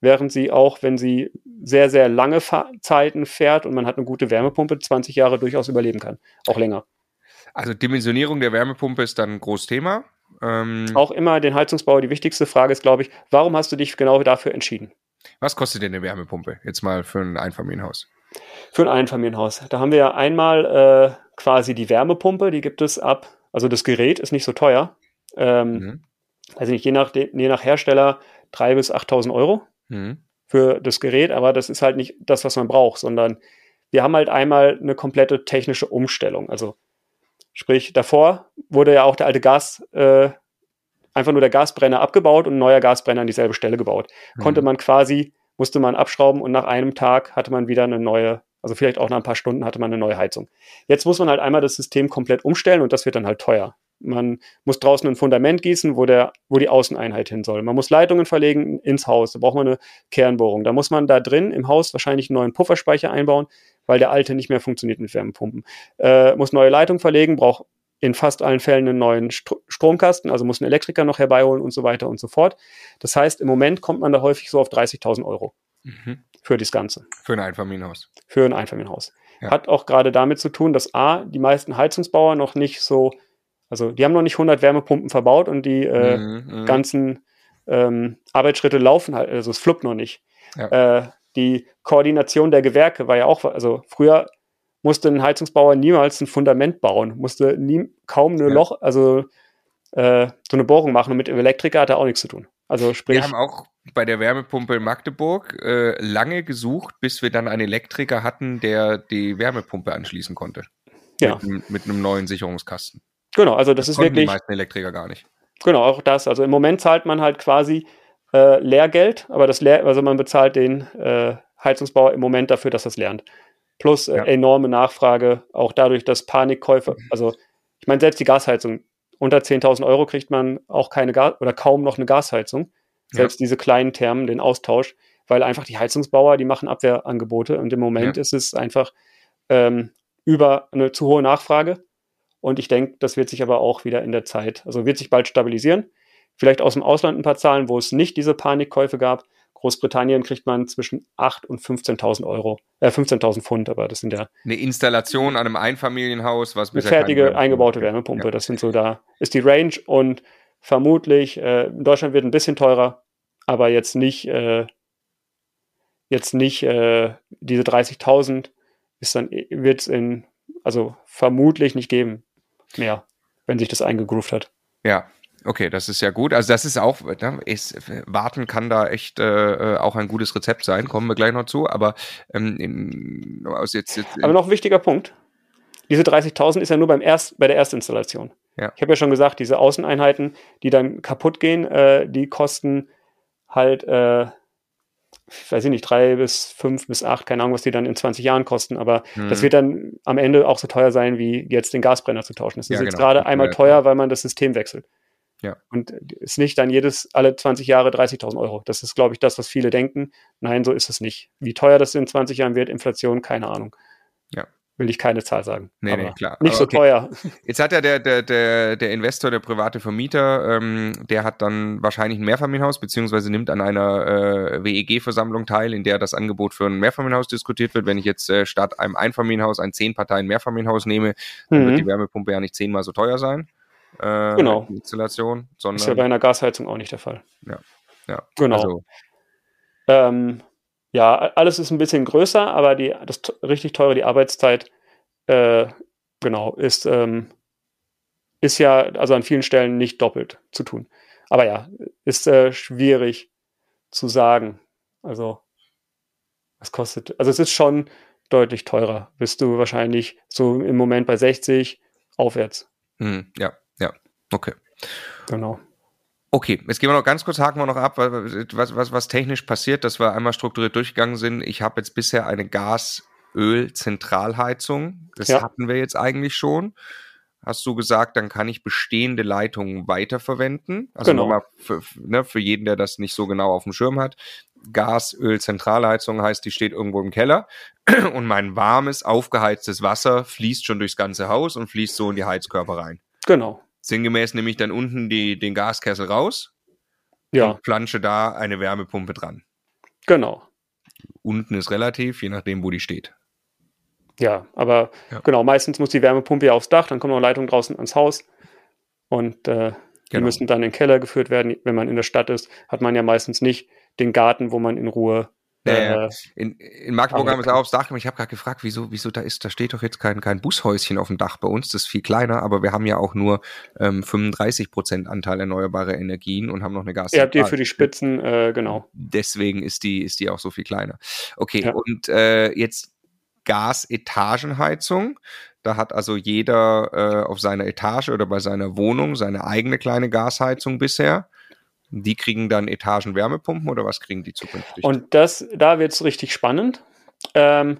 während sie auch, wenn sie sehr, sehr lange Fa Zeiten fährt und man hat eine gute Wärmepumpe, 20 Jahre durchaus überleben kann. Auch länger. Also Dimensionierung der Wärmepumpe ist dann ein großes Thema. Ähm auch immer den Heizungsbauer. Die wichtigste Frage ist, glaube ich, warum hast du dich genau dafür entschieden? Was kostet denn eine Wärmepumpe jetzt mal für ein Einfamilienhaus? Für ein Einfamilienhaus. Da haben wir ja einmal äh, quasi die Wärmepumpe, die gibt es ab, also das Gerät ist nicht so teuer. Ähm, mhm. Also nicht, je nach, je nach Hersteller 3.000 bis 8.000 Euro mhm. für das Gerät, aber das ist halt nicht das, was man braucht, sondern wir haben halt einmal eine komplette technische Umstellung. Also sprich, davor wurde ja auch der alte Gas, äh, einfach nur der Gasbrenner abgebaut und ein neuer Gasbrenner an dieselbe Stelle gebaut. Mhm. Konnte man quasi, musste man abschrauben und nach einem Tag hatte man wieder eine neue, also vielleicht auch nach ein paar Stunden hatte man eine neue Heizung. Jetzt muss man halt einmal das System komplett umstellen und das wird dann halt teuer. Man muss draußen ein Fundament gießen, wo, der, wo die Außeneinheit hin soll. Man muss Leitungen verlegen ins Haus. Da braucht man eine Kernbohrung. Da muss man da drin im Haus wahrscheinlich einen neuen Pufferspeicher einbauen, weil der alte nicht mehr funktioniert mit Wärmepumpen. Äh, muss neue Leitung verlegen, braucht in fast allen Fällen einen neuen St Stromkasten, also muss ein Elektriker noch herbeiholen und so weiter und so fort. Das heißt, im Moment kommt man da häufig so auf 30.000 Euro mhm. für das Ganze. Für ein Einfamilienhaus. Für ein Einfamilienhaus. Ja. Hat auch gerade damit zu tun, dass A, die meisten Heizungsbauer noch nicht so, also die haben noch nicht 100 Wärmepumpen verbaut und die äh, mhm, mhm, ganzen ähm, Arbeitsschritte laufen halt, also es fluppt noch nicht. Ja. Äh, die Koordination der Gewerke war ja auch, also früher musste ein Heizungsbauer niemals ein Fundament bauen, musste nie, kaum eine ja. Loch, also äh, so eine Bohrung machen und mit dem Elektriker hat er auch nichts zu tun. Also sprich. Wir haben auch bei der Wärmepumpe in Magdeburg äh, lange gesucht, bis wir dann einen Elektriker hatten, der die Wärmepumpe anschließen konnte. Ja. Mit, mit einem neuen Sicherungskasten. Genau, also das, das ist wirklich. Die meisten Elektriker gar nicht. Genau, auch das. Also im Moment zahlt man halt quasi äh, Lehrgeld, aber das Lehr also man bezahlt den äh, Heizungsbauer im Moment dafür, dass er es lernt plus äh, ja. enorme Nachfrage, auch dadurch, dass Panikkäufe, mhm. also ich meine, selbst die Gasheizung, unter 10.000 Euro kriegt man auch keine Gas oder kaum noch eine Gasheizung. Selbst ja. diese kleinen Thermen, den Austausch, weil einfach die Heizungsbauer, die machen Abwehrangebote und im Moment ja. ist es einfach ähm, über eine zu hohe Nachfrage. Und ich denke, das wird sich aber auch wieder in der Zeit, also wird sich bald stabilisieren. Vielleicht aus dem Ausland ein paar Zahlen, wo es nicht diese Panikkäufe gab. Großbritannien kriegt man zwischen 8.000 und 15.000 Euro, äh, 15.000 Pfund, aber das sind ja. Eine Installation an einem Einfamilienhaus, was Eine fertige, eingebaute Wärmepumpe, ja. das sind so da, ist die Range und vermutlich, äh, in Deutschland wird ein bisschen teurer, aber jetzt nicht, äh, jetzt nicht, äh, diese 30.000 ist dann, wird es in, also vermutlich nicht geben mehr, wenn sich das eingegroovt hat. Ja, Okay, das ist ja gut. Also das ist auch, ne, ist, warten kann da echt äh, auch ein gutes Rezept sein, kommen wir gleich noch zu. Aber ähm, in, aus jetzt, jetzt Aber noch ein wichtiger Punkt. Diese 30.000 ist ja nur beim Erst, bei der Erstinstallation. Ja. Ich habe ja schon gesagt, diese Außeneinheiten, die dann kaputt gehen, äh, die kosten halt, äh, weiß ich nicht, drei bis fünf bis acht, keine Ahnung, was die dann in 20 Jahren kosten, aber hm. das wird dann am Ende auch so teuer sein, wie jetzt den Gasbrenner zu tauschen. Das ist ja, jetzt genau. gerade einmal teuer, weil man das System wechselt. Ja. Und ist nicht dann jedes, alle 20 Jahre 30.000 Euro. Das ist, glaube ich, das, was viele denken. Nein, so ist es nicht. Wie teuer das in 20 Jahren wird, Inflation, keine Ahnung. Ja. Will ich keine Zahl sagen. Nee, nee, klar. Nicht Aber so okay. teuer. Jetzt hat ja der, der, der, der Investor, der private Vermieter, ähm, der hat dann wahrscheinlich ein Mehrfamilienhaus, beziehungsweise nimmt an einer äh, WEG-Versammlung teil, in der das Angebot für ein Mehrfamilienhaus diskutiert wird. Wenn ich jetzt äh, statt einem Einfamilienhaus ein zehn Parteien Mehrfamilienhaus nehme, dann mhm. wird die Wärmepumpe ja nicht zehnmal so teuer sein äh, genau. Installation, sondern. Ist ja bei einer Gasheizung auch nicht der Fall. Ja. ja. Genau. Also. Ähm, ja, alles ist ein bisschen größer, aber die, das richtig teure, die Arbeitszeit, äh, genau, ist, ähm, ist ja also an vielen Stellen nicht doppelt zu tun. Aber ja, ist äh, schwierig zu sagen. Also, was kostet? Also, es ist schon deutlich teurer. Bist du wahrscheinlich so im Moment bei 60 aufwärts. Hm, ja, ja, okay. Genau. Okay, jetzt gehen wir noch ganz kurz, haken wir noch ab, was, was, was technisch passiert, dass wir einmal strukturiert durchgegangen sind. Ich habe jetzt bisher eine Gas-Öl-Zentralheizung. Das ja. hatten wir jetzt eigentlich schon. Hast du gesagt, dann kann ich bestehende Leitungen weiterverwenden. Also genau. nochmal für, ne, für jeden, der das nicht so genau auf dem Schirm hat. Gas, Öl, Zentralheizung heißt, die steht irgendwo im Keller und mein warmes, aufgeheiztes Wasser fließt schon durchs ganze Haus und fließt so in die Heizkörper rein. Genau. Sinngemäß nehme ich dann unten die, den Gaskessel raus ja. und plansche da eine Wärmepumpe dran. Genau. Unten ist relativ, je nachdem, wo die steht. Ja, aber ja. genau, meistens muss die Wärmepumpe ja aufs Dach, dann kommt noch Leitung draußen ans Haus und äh, die genau. müssen dann in den Keller geführt werden. Wenn man in der Stadt ist, hat man ja meistens nicht den Garten, wo man in Ruhe naja, äh, in, in Magdeburg haben wir es auch aufs Dach gemacht. Ich habe gerade gefragt, wieso, wieso da ist, da steht doch jetzt kein, kein Bushäuschen auf dem Dach bei uns, das ist viel kleiner, aber wir haben ja auch nur ähm, 35 Prozent Anteil erneuerbare Energien und haben noch eine Gas. Ihr habt ihr für die Spitzen, äh, genau. Deswegen ist die, ist die auch so viel kleiner. Okay, ja. und äh, jetzt Gasetagenheizung. Da hat also jeder äh, auf seiner Etage oder bei seiner Wohnung seine eigene kleine Gasheizung bisher. Die kriegen dann Etagenwärmepumpen oder was kriegen die zukünftig? Und das, da wird es richtig spannend, ähm,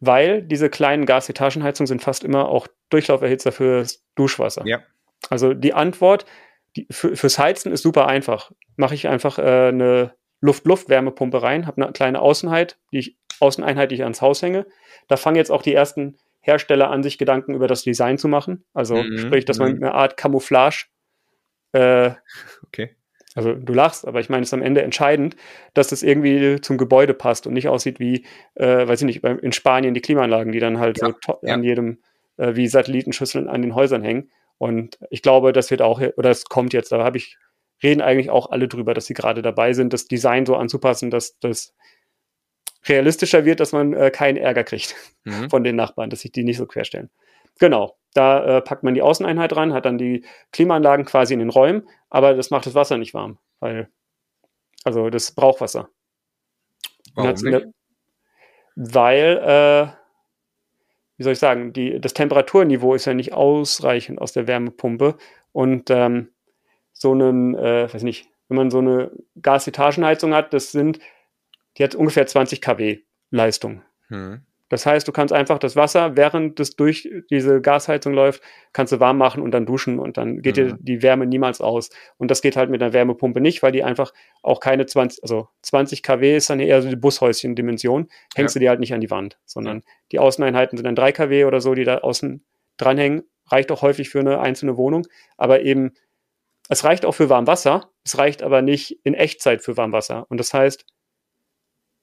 weil diese kleinen Gasetagenheizungen sind fast immer auch Durchlauferhitzer fürs Duschwasser. Ja. Also die Antwort die, für, fürs Heizen ist super einfach. Mache ich einfach äh, eine Luft-Luft-Wärmepumpe rein, habe eine kleine Außenheit, die ich, Außeneinheit, die ich ans Haus hänge. Da fangen jetzt auch die ersten Hersteller an, sich Gedanken über das Design zu machen. Also mhm. sprich, dass man mhm. eine Art Camouflage äh, okay. Also du lachst, aber ich meine, es ist am Ende entscheidend, dass das irgendwie zum Gebäude passt und nicht aussieht wie, äh, weiß ich nicht, in Spanien die Klimaanlagen, die dann halt ja, so ja. an jedem, äh, wie Satellitenschüsseln an den Häusern hängen. Und ich glaube, das wird auch, oder es kommt jetzt, da habe ich, reden eigentlich auch alle drüber, dass sie gerade dabei sind, das Design so anzupassen, dass das realistischer wird, dass man äh, keinen Ärger kriegt mhm. von den Nachbarn, dass sich die nicht so querstellen. Genau, da äh, packt man die Außeneinheit rein, hat dann die Klimaanlagen quasi in den Räumen, aber das macht das Wasser nicht warm, weil, also das braucht Wasser. Warum? Der, weil, äh, wie soll ich sagen, die, das Temperaturniveau ist ja nicht ausreichend aus der Wärmepumpe und ähm, so einen, äh, weiß nicht, wenn man so eine Gasetagenheizung hat, das sind, die hat ungefähr 20 kW Leistung. Hm. Das heißt, du kannst einfach das Wasser, während es durch diese Gasheizung läuft, kannst du warm machen und dann duschen und dann geht mhm. dir die Wärme niemals aus. Und das geht halt mit einer Wärmepumpe nicht, weil die einfach auch keine 20, also 20 kW ist dann eher so die Bushäuschen-Dimension, hängst ja. du die halt nicht an die Wand, sondern die Außeneinheiten sind dann 3 kW oder so, die da außen dranhängen. Reicht auch häufig für eine einzelne Wohnung, aber eben, es reicht auch für Warmwasser, es reicht aber nicht in Echtzeit für Warmwasser. Und das heißt,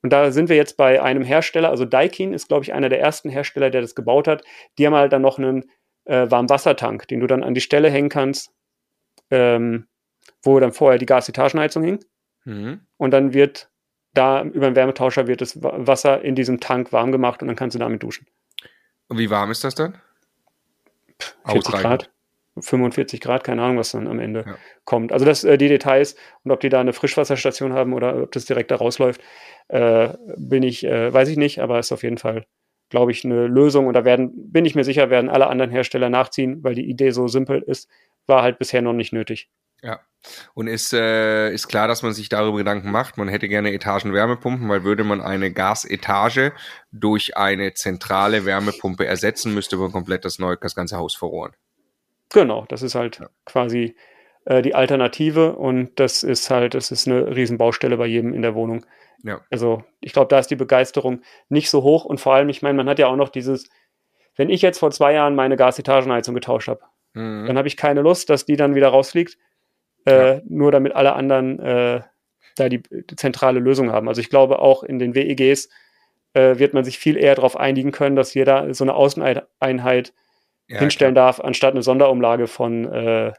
und da sind wir jetzt bei einem Hersteller, also Daikin ist, glaube ich, einer der ersten Hersteller, der das gebaut hat. Die haben halt dann noch einen äh, Warmwassertank, den du dann an die Stelle hängen kannst, ähm, wo dann vorher die Gasetagenheizung hing. Mhm. Und dann wird da über den Wärmetauscher wird das Wasser in diesem Tank warm gemacht und dann kannst du damit duschen. Und wie warm ist das dann? 40 Grad. 45 Grad, keine Ahnung, was dann am Ende ja. kommt. Also das, äh, die Details und ob die da eine Frischwasserstation haben oder ob das direkt da rausläuft, äh, bin ich, äh, weiß ich nicht, aber ist auf jeden Fall, glaube ich, eine Lösung und da werden, bin ich mir sicher, werden alle anderen Hersteller nachziehen, weil die Idee so simpel ist, war halt bisher noch nicht nötig. Ja. Und ist, äh, ist klar, dass man sich darüber Gedanken macht. Man hätte gerne Etagenwärmepumpen, weil würde man eine Gasetage durch eine zentrale Wärmepumpe ersetzen, müsste man komplett das neue, das ganze Haus verrohren. Genau, das ist halt ja. quasi äh, die Alternative und das ist halt, das ist eine Riesenbaustelle bei jedem in der Wohnung. Ja. Also ich glaube, da ist die Begeisterung nicht so hoch und vor allem, ich meine, man hat ja auch noch dieses, wenn ich jetzt vor zwei Jahren meine Gasetagenheizung getauscht habe, mhm. dann habe ich keine Lust, dass die dann wieder rausfliegt, äh, ja. nur damit alle anderen äh, da die, zentrale Lösung haben. Also ich glaube auch in den WEGs äh, wird man sich viel eher darauf einigen können, dass jeder so eine Außeneinheit ja, hinstellen klar. darf, anstatt eine Sonderumlage von, äh,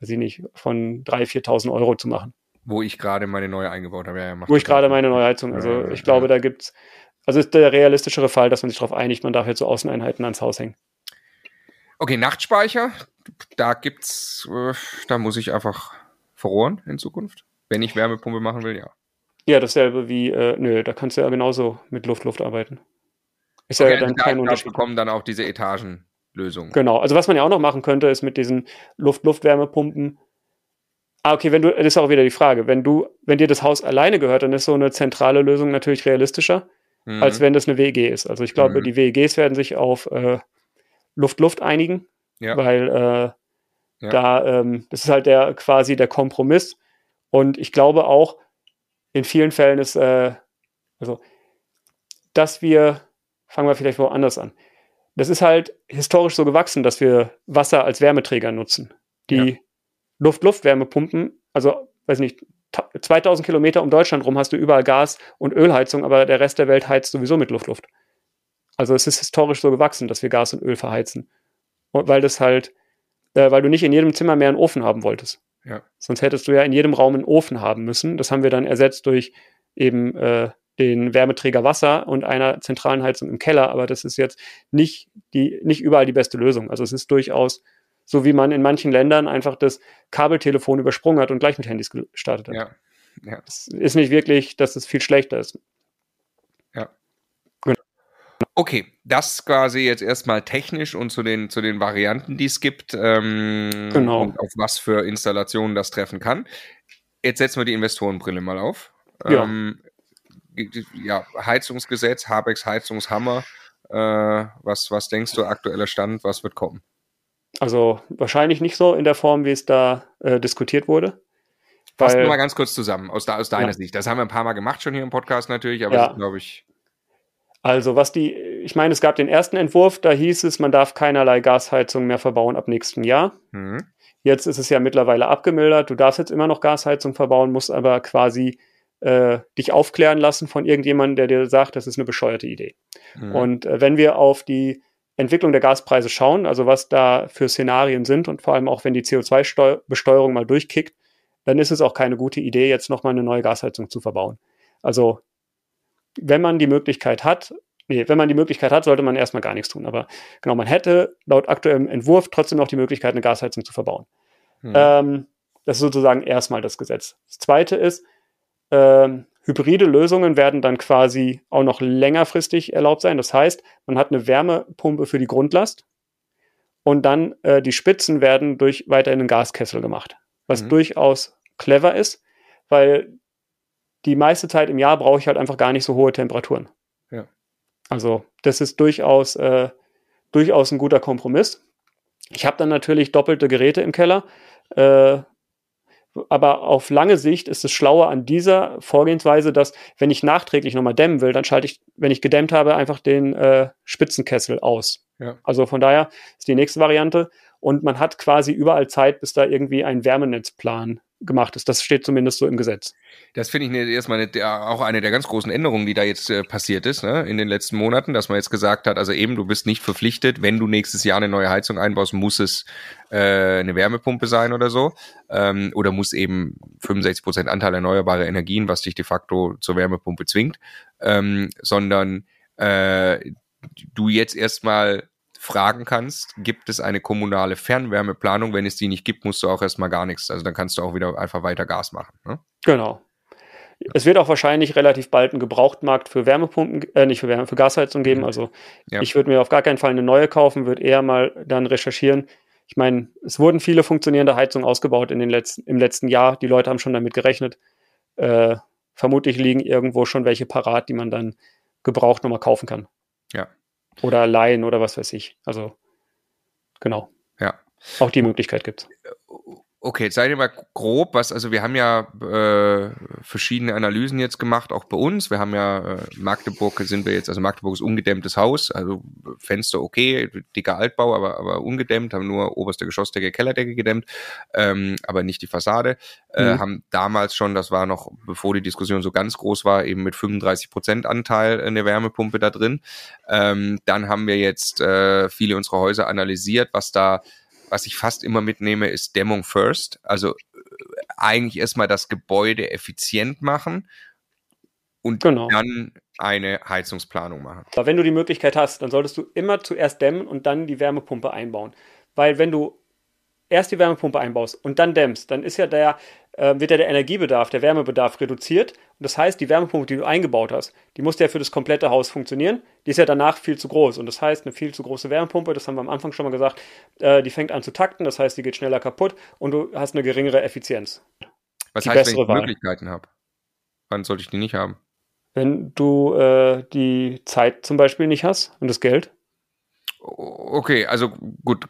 weiß ich nicht, von 3.000, 4.000 Euro zu machen. Wo ich gerade meine neue eingebaut habe. Ja, Wo ich gerade meine neue Heizung, also ich glaube, da gibt es, also ist der realistischere Fall, dass man sich darauf einigt, man darf jetzt so Außeneinheiten ans Haus hängen. Okay, Nachtspeicher. da gibt's, äh, da muss ich einfach verrohren in Zukunft. Wenn ich Wärmepumpe machen will, ja. Ja, dasselbe wie, äh, nö, da kannst du ja genauso mit Luft-Luft arbeiten. Ist okay, ja dann kein Unterschied. bekommen dann auch diese Etagenlösungen. Genau, also was man ja auch noch machen könnte, ist mit diesen Luft-Luft-Wärmepumpen. Ah, okay, wenn du, das ist auch wieder die Frage, wenn du, wenn dir das Haus alleine gehört, dann ist so eine zentrale Lösung natürlich realistischer, mhm. als wenn das eine WEG ist. Also ich glaube, mhm. die WEGs werden sich auf äh, Luft-Luft einigen, ja. weil äh, ja. da, ähm, das ist halt der quasi der Kompromiss. Und ich glaube auch, in vielen Fällen ist, äh, also, dass wir, fangen wir vielleicht woanders an. Das ist halt historisch so gewachsen, dass wir Wasser als Wärmeträger nutzen. Die ja. Luft-Luft-Wärmepumpen, also, weiß nicht, 2000 Kilometer um Deutschland rum hast du überall Gas- und Ölheizung, aber der Rest der Welt heizt sowieso mit Luft-Luft. Also es ist historisch so gewachsen, dass wir Gas und Öl verheizen. Und weil das halt, äh, weil du nicht in jedem Zimmer mehr einen Ofen haben wolltest. Ja. Sonst hättest du ja in jedem Raum einen Ofen haben müssen. Das haben wir dann ersetzt durch eben äh, den Wärmeträger Wasser und einer zentralen Heizung im Keller. Aber das ist jetzt nicht, die, nicht überall die beste Lösung. Also es ist durchaus so, wie man in manchen Ländern einfach das Kabeltelefon übersprungen hat und gleich mit Handys gestartet hat. Ja. Ja. Es ist nicht wirklich, dass es viel schlechter ist. Okay, das quasi jetzt erstmal technisch und zu den, zu den Varianten, die es gibt ähm, genau. und auf was für Installationen das treffen kann. Jetzt setzen wir die Investorenbrille mal auf. Ja, ähm, ja Heizungsgesetz, Habecks Heizungshammer. Äh, was, was denkst du, aktueller Stand, was wird kommen? Also wahrscheinlich nicht so in der Form, wie es da äh, diskutiert wurde. Fassen wir mal ganz kurz zusammen, aus, aus deiner ja. Sicht. Das haben wir ein paar Mal gemacht schon hier im Podcast natürlich, aber ja. glaube ich. Also was die, ich meine, es gab den ersten Entwurf, da hieß es, man darf keinerlei Gasheizung mehr verbauen ab nächsten Jahr. Mhm. Jetzt ist es ja mittlerweile abgemildert. Du darfst jetzt immer noch Gasheizung verbauen, musst aber quasi äh, dich aufklären lassen von irgendjemandem, der dir sagt, das ist eine bescheuerte Idee. Mhm. Und äh, wenn wir auf die Entwicklung der Gaspreise schauen, also was da für Szenarien sind und vor allem auch wenn die CO2-Besteuerung mal durchkickt, dann ist es auch keine gute Idee, jetzt nochmal eine neue Gasheizung zu verbauen. Also wenn man die Möglichkeit hat, nee, wenn man die Möglichkeit hat, sollte man erstmal gar nichts tun. Aber genau, man hätte laut aktuellem Entwurf trotzdem noch die Möglichkeit, eine Gasheizung zu verbauen. Hm. Ähm, das ist sozusagen erstmal das Gesetz. Das zweite ist, ähm, hybride Lösungen werden dann quasi auch noch längerfristig erlaubt sein. Das heißt, man hat eine Wärmepumpe für die Grundlast und dann äh, die Spitzen werden durch weiterhin einen Gaskessel gemacht, was mhm. durchaus clever ist, weil die meiste Zeit im Jahr brauche ich halt einfach gar nicht so hohe Temperaturen. Ja. Also das ist durchaus, äh, durchaus ein guter Kompromiss. Ich habe dann natürlich doppelte Geräte im Keller, äh, aber auf lange Sicht ist es schlauer an dieser Vorgehensweise, dass wenn ich nachträglich nochmal dämmen will, dann schalte ich, wenn ich gedämmt habe, einfach den äh, Spitzenkessel aus. Ja. Also von daher ist die nächste Variante. Und man hat quasi überall Zeit, bis da irgendwie ein Wärmenetzplan gemacht ist. Das steht zumindest so im Gesetz. Das finde ich ne, erstmal eine, auch eine der ganz großen Änderungen, die da jetzt äh, passiert ist ne, in den letzten Monaten, dass man jetzt gesagt hat, also eben, du bist nicht verpflichtet, wenn du nächstes Jahr eine neue Heizung einbaust, muss es äh, eine Wärmepumpe sein oder so. Ähm, oder muss eben 65 Prozent Anteil erneuerbare Energien, was dich de facto zur Wärmepumpe zwingt, ähm, sondern äh, du jetzt erstmal fragen kannst, gibt es eine kommunale Fernwärmeplanung? Wenn es die nicht gibt, musst du auch erstmal gar nichts. Also dann kannst du auch wieder einfach weiter Gas machen. Ne? Genau. Es wird auch wahrscheinlich relativ bald einen Gebrauchtmarkt für Wärmepumpen, äh, nicht für Wärme, für Gasheizung geben. Mhm. Also ja. ich würde mir auf gar keinen Fall eine neue kaufen, würde eher mal dann recherchieren. Ich meine, es wurden viele funktionierende Heizungen ausgebaut in den letzten, im letzten Jahr. Die Leute haben schon damit gerechnet. Äh, vermutlich liegen irgendwo schon welche parat, die man dann gebraucht nochmal kaufen kann. Ja, oder leihen oder was weiß ich. Also, genau. Ja. Auch die Möglichkeit gibt Okay, jetzt seid ihr mal grob, was, also wir haben ja äh, verschiedene Analysen jetzt gemacht, auch bei uns. Wir haben ja äh, Magdeburg sind wir jetzt, also Magdeburg ist ungedämmtes Haus, also Fenster okay, dicker Altbau, aber, aber ungedämmt, haben nur oberste Geschossdecke, Kellerdecke gedämmt, ähm, aber nicht die Fassade. Äh, mhm. Haben damals schon, das war noch, bevor die Diskussion so ganz groß war, eben mit 35 Prozent Anteil eine Wärmepumpe da drin. Ähm, dann haben wir jetzt äh, viele unserer Häuser analysiert, was da was ich fast immer mitnehme, ist Dämmung first. Also äh, eigentlich erstmal das Gebäude effizient machen und genau. dann eine Heizungsplanung machen. Aber wenn du die Möglichkeit hast, dann solltest du immer zuerst dämmen und dann die Wärmepumpe einbauen. Weil wenn du erst die Wärmepumpe einbaust und dann dämmst, dann ist ja der, äh, wird ja der Energiebedarf, der Wärmebedarf reduziert. Und das heißt, die Wärmepumpe, die du eingebaut hast, die muss ja für das komplette Haus funktionieren. Die ist ja danach viel zu groß. Und das heißt, eine viel zu große Wärmepumpe, das haben wir am Anfang schon mal gesagt, äh, die fängt an zu takten, das heißt, die geht schneller kaputt und du hast eine geringere Effizienz. Was die heißt, wenn ich Wahl. Möglichkeiten habe? Wann sollte ich die nicht haben? Wenn du äh, die Zeit zum Beispiel nicht hast und das Geld. Okay, also gut,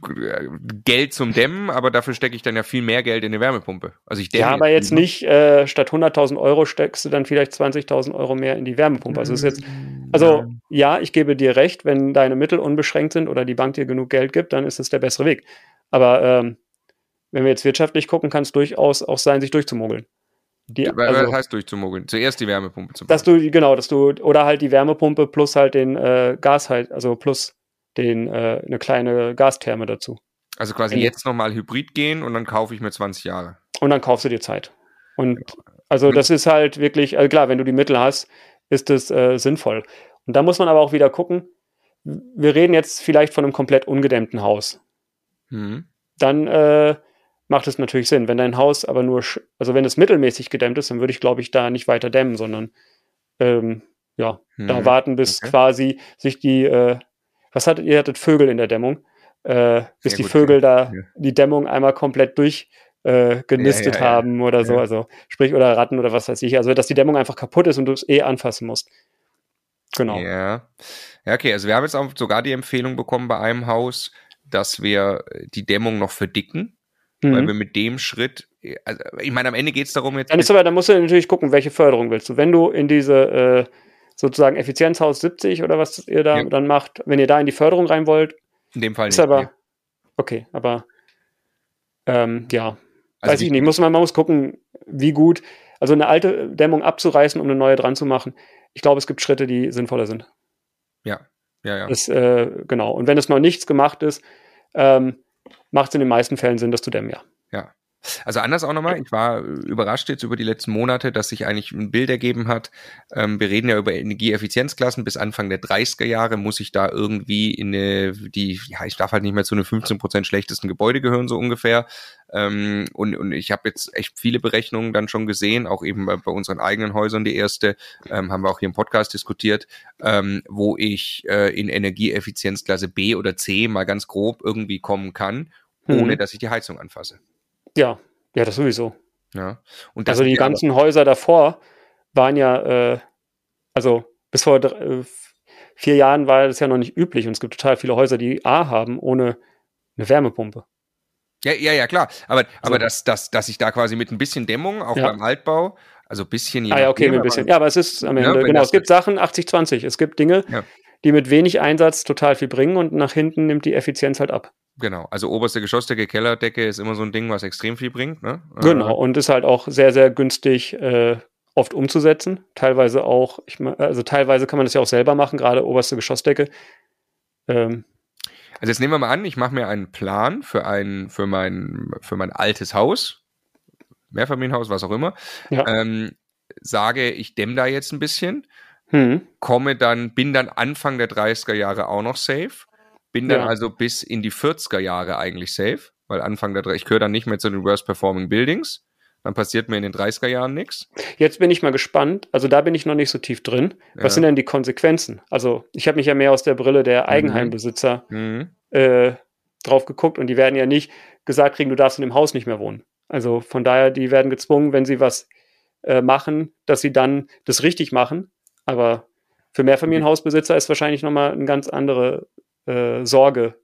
Geld zum Dämmen, aber dafür stecke ich dann ja viel mehr Geld in eine Wärmepumpe. Also ich dämme ja, aber jetzt lieber. nicht, äh, statt 100.000 Euro steckst du dann vielleicht 20.000 Euro mehr in die Wärmepumpe. Also ist jetzt, also ja. ja, ich gebe dir recht, wenn deine Mittel unbeschränkt sind oder die Bank dir genug Geld gibt, dann ist es der bessere Weg. Aber ähm, wenn wir jetzt wirtschaftlich gucken, kann es durchaus auch sein, sich durchzumogeln. Die, also, Was heißt durchzumogeln? Zuerst die Wärmepumpe zu bauen. Dass du, genau, dass du, oder halt die Wärmepumpe plus halt den äh, Gas halt, also plus den, äh, eine kleine Gastherme dazu. Also quasi Ende. jetzt nochmal Hybrid gehen und dann kaufe ich mir 20 Jahre. Und dann kaufst du dir Zeit. Und also das ist halt wirklich, also klar, wenn du die Mittel hast, ist das äh, sinnvoll. Und da muss man aber auch wieder gucken, wir reden jetzt vielleicht von einem komplett ungedämmten Haus. Mhm. Dann äh, macht es natürlich Sinn. Wenn dein Haus aber nur, also wenn es mittelmäßig gedämmt ist, dann würde ich, glaube ich, da nicht weiter dämmen, sondern ähm, ja, mhm. da warten, bis okay. quasi sich die äh, was hattet ihr? hattet Vögel in der Dämmung, äh, bis die Vögel ja. da die Dämmung einmal komplett durch äh, genistet ja, ja, haben oder so, also sprich oder Ratten oder was weiß ich, also dass die Dämmung einfach kaputt ist und du es eh anfassen musst. Genau. Ja. Ja, okay, also wir haben jetzt auch sogar die Empfehlung bekommen bei einem Haus, dass wir die Dämmung noch verdicken, mhm. weil wir mit dem Schritt, also ich meine, am Ende geht es darum jetzt. Dann, ist aber, dann musst du natürlich gucken, welche Förderung willst du. Wenn du in diese äh, sozusagen Effizienzhaus 70 oder was ihr da ja. dann macht, wenn ihr da in die Förderung rein wollt. In dem Fall ist nicht. aber, nee. okay, aber ähm, ja, also weiß ich nicht. Muss man, man muss gucken, wie gut, also eine alte Dämmung abzureißen, um eine neue dran zu machen. Ich glaube, es gibt Schritte, die sinnvoller sind. Ja, ja, ja. Das, äh, genau. Und wenn es noch nichts gemacht ist, ähm, macht es in den meisten Fällen Sinn, das zu dämmen, ja. Ja. Also anders auch nochmal, ich war überrascht jetzt über die letzten Monate, dass sich eigentlich ein Bild ergeben hat. Ähm, wir reden ja über Energieeffizienzklassen. Bis Anfang der 30er Jahre muss ich da irgendwie in eine, die, ja, ich darf halt nicht mehr zu den 15 Prozent schlechtesten Gebäude gehören, so ungefähr. Ähm, und, und ich habe jetzt echt viele Berechnungen dann schon gesehen, auch eben bei, bei unseren eigenen Häusern die erste, ähm, haben wir auch hier im Podcast diskutiert, ähm, wo ich äh, in Energieeffizienzklasse B oder C mal ganz grob irgendwie kommen kann, ohne mhm. dass ich die Heizung anfasse. Ja, ja, das sowieso. Ja. Und also die ganzen aber... Häuser davor waren ja, äh, also bis vor äh, vier Jahren war das ja noch nicht üblich und es gibt total viele Häuser, die A haben ohne eine Wärmepumpe. Ja, ja, ja, klar. Aber, aber dass, dass, dass ich da quasi mit ein bisschen Dämmung, auch ja. beim Altbau, also ein bisschen. Ah, ja, okay, mit ein bisschen. Ja, aber es ist am Ende, ja, genau, es gibt Sachen 80-20. Es gibt Dinge, ja. die mit wenig Einsatz total viel bringen und nach hinten nimmt die Effizienz halt ab. Genau, also oberste Geschossdecke, Kellerdecke ist immer so ein Ding, was extrem viel bringt. Ne? Genau, äh, und ist halt auch sehr, sehr günstig äh, oft umzusetzen. Teilweise auch, ich, also teilweise kann man das ja auch selber machen, gerade oberste Geschossdecke. Ähm, also jetzt nehmen wir mal an, ich mache mir einen Plan für ein, für mein, für mein altes Haus, Mehrfamilienhaus, was auch immer. Ja. Ähm, sage, ich dämme da jetzt ein bisschen, hm. komme dann, bin dann Anfang der 30er Jahre auch noch safe bin dann ja. also bis in die 40er Jahre eigentlich safe, weil Anfang der, ich gehöre dann nicht mehr zu den Worst Performing Buildings. Dann passiert mir in den 30er Jahren nichts. Jetzt bin ich mal gespannt. Also da bin ich noch nicht so tief drin. Was ja. sind denn die Konsequenzen? Also ich habe mich ja mehr aus der Brille der mhm. Eigenheimbesitzer mhm. äh, drauf geguckt und die werden ja nicht gesagt kriegen, du darfst in dem Haus nicht mehr wohnen. Also von daher, die werden gezwungen, wenn sie was äh, machen, dass sie dann das richtig machen. Aber für Mehrfamilienhausbesitzer ist wahrscheinlich nochmal eine ganz andere äh, Sorge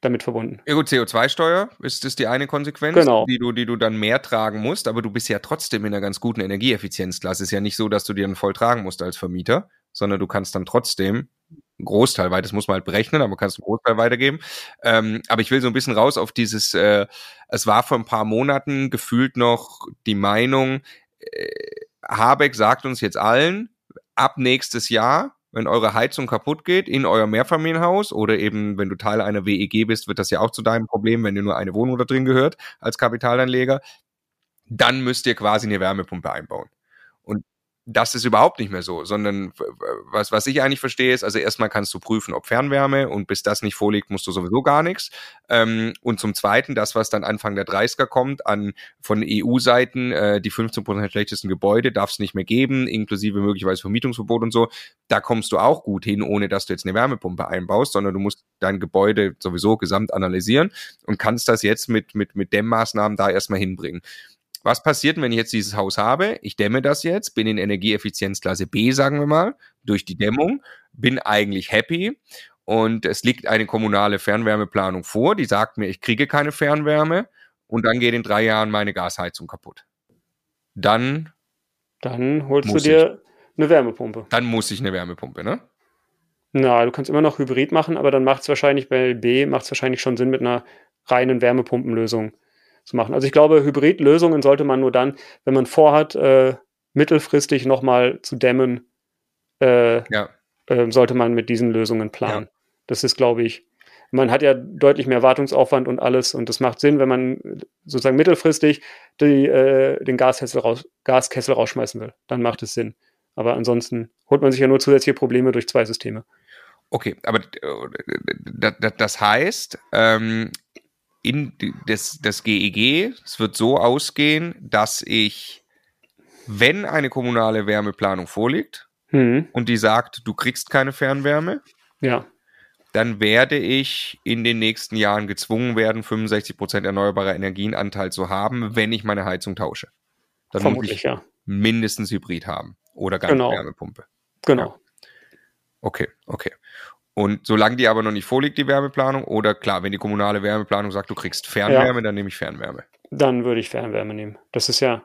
damit verbunden. Ja gut, CO2-Steuer ist das die eine Konsequenz, genau. die, du, die du dann mehr tragen musst, aber du bist ja trotzdem in einer ganz guten Energieeffizienzklasse. Es ist ja nicht so, dass du dir dann voll tragen musst als Vermieter, sondern du kannst dann trotzdem einen Großteil weiter, das muss man halt berechnen, aber kannst einen Großteil weitergeben. Ähm, aber ich will so ein bisschen raus auf dieses, äh, es war vor ein paar Monaten gefühlt noch die Meinung, äh, Habeck sagt uns jetzt allen, ab nächstes Jahr wenn eure Heizung kaputt geht in euer Mehrfamilienhaus oder eben, wenn du Teil einer WEG bist, wird das ja auch zu deinem Problem, wenn dir nur eine Wohnung da drin gehört als Kapitalanleger, dann müsst ihr quasi eine Wärmepumpe einbauen. Das ist überhaupt nicht mehr so, sondern was, was ich eigentlich verstehe ist, also erstmal kannst du prüfen, ob Fernwärme und bis das nicht vorliegt, musst du sowieso gar nichts. Ähm, und zum Zweiten, das, was dann Anfang der 30er kommt, an von EU-Seiten, äh, die 15% schlechtesten Gebäude darf es nicht mehr geben, inklusive möglicherweise Vermietungsverbot und so, da kommst du auch gut hin, ohne dass du jetzt eine Wärmepumpe einbaust, sondern du musst dein Gebäude sowieso gesamt analysieren und kannst das jetzt mit, mit, mit Dämmmaßnahmen da erstmal hinbringen was passiert, wenn ich jetzt dieses Haus habe? Ich dämme das jetzt, bin in Energieeffizienzklasse B, sagen wir mal, durch die Dämmung, bin eigentlich happy und es liegt eine kommunale Fernwärmeplanung vor, die sagt mir, ich kriege keine Fernwärme und dann geht in drei Jahren meine Gasheizung kaputt. Dann. Dann holst du dir ich. eine Wärmepumpe. Dann muss ich eine Wärmepumpe, ne? Na, du kannst immer noch Hybrid machen, aber dann macht es wahrscheinlich bei B macht es wahrscheinlich schon Sinn mit einer reinen Wärmepumpenlösung zu machen. Also ich glaube, Hybridlösungen sollte man nur dann, wenn man vorhat, äh, mittelfristig nochmal zu dämmen, äh, ja. äh, sollte man mit diesen Lösungen planen. Ja. Das ist, glaube ich, man hat ja deutlich mehr Wartungsaufwand und alles und das macht Sinn, wenn man sozusagen mittelfristig die, äh, den Gaskessel, raus, Gaskessel rausschmeißen will. Dann macht es Sinn. Aber ansonsten holt man sich ja nur zusätzliche Probleme durch zwei Systeme. Okay, aber äh, das heißt, ähm, in das, das GEG, es wird so ausgehen, dass ich, wenn eine kommunale Wärmeplanung vorliegt mhm. und die sagt, du kriegst keine Fernwärme, ja. dann werde ich in den nächsten Jahren gezwungen werden, 65% erneuerbarer Energienanteil zu haben, wenn ich meine Heizung tausche. Dann Vermutlich, muss ich ja. mindestens Hybrid haben oder gar genau. Wärmepumpe. Genau. Ja. Okay, okay. Und solange die aber noch nicht vorliegt, die Wärmeplanung, oder klar, wenn die kommunale Wärmeplanung sagt, du kriegst Fernwärme, ja. dann nehme ich Fernwärme. Dann würde ich Fernwärme nehmen. Das ist ja.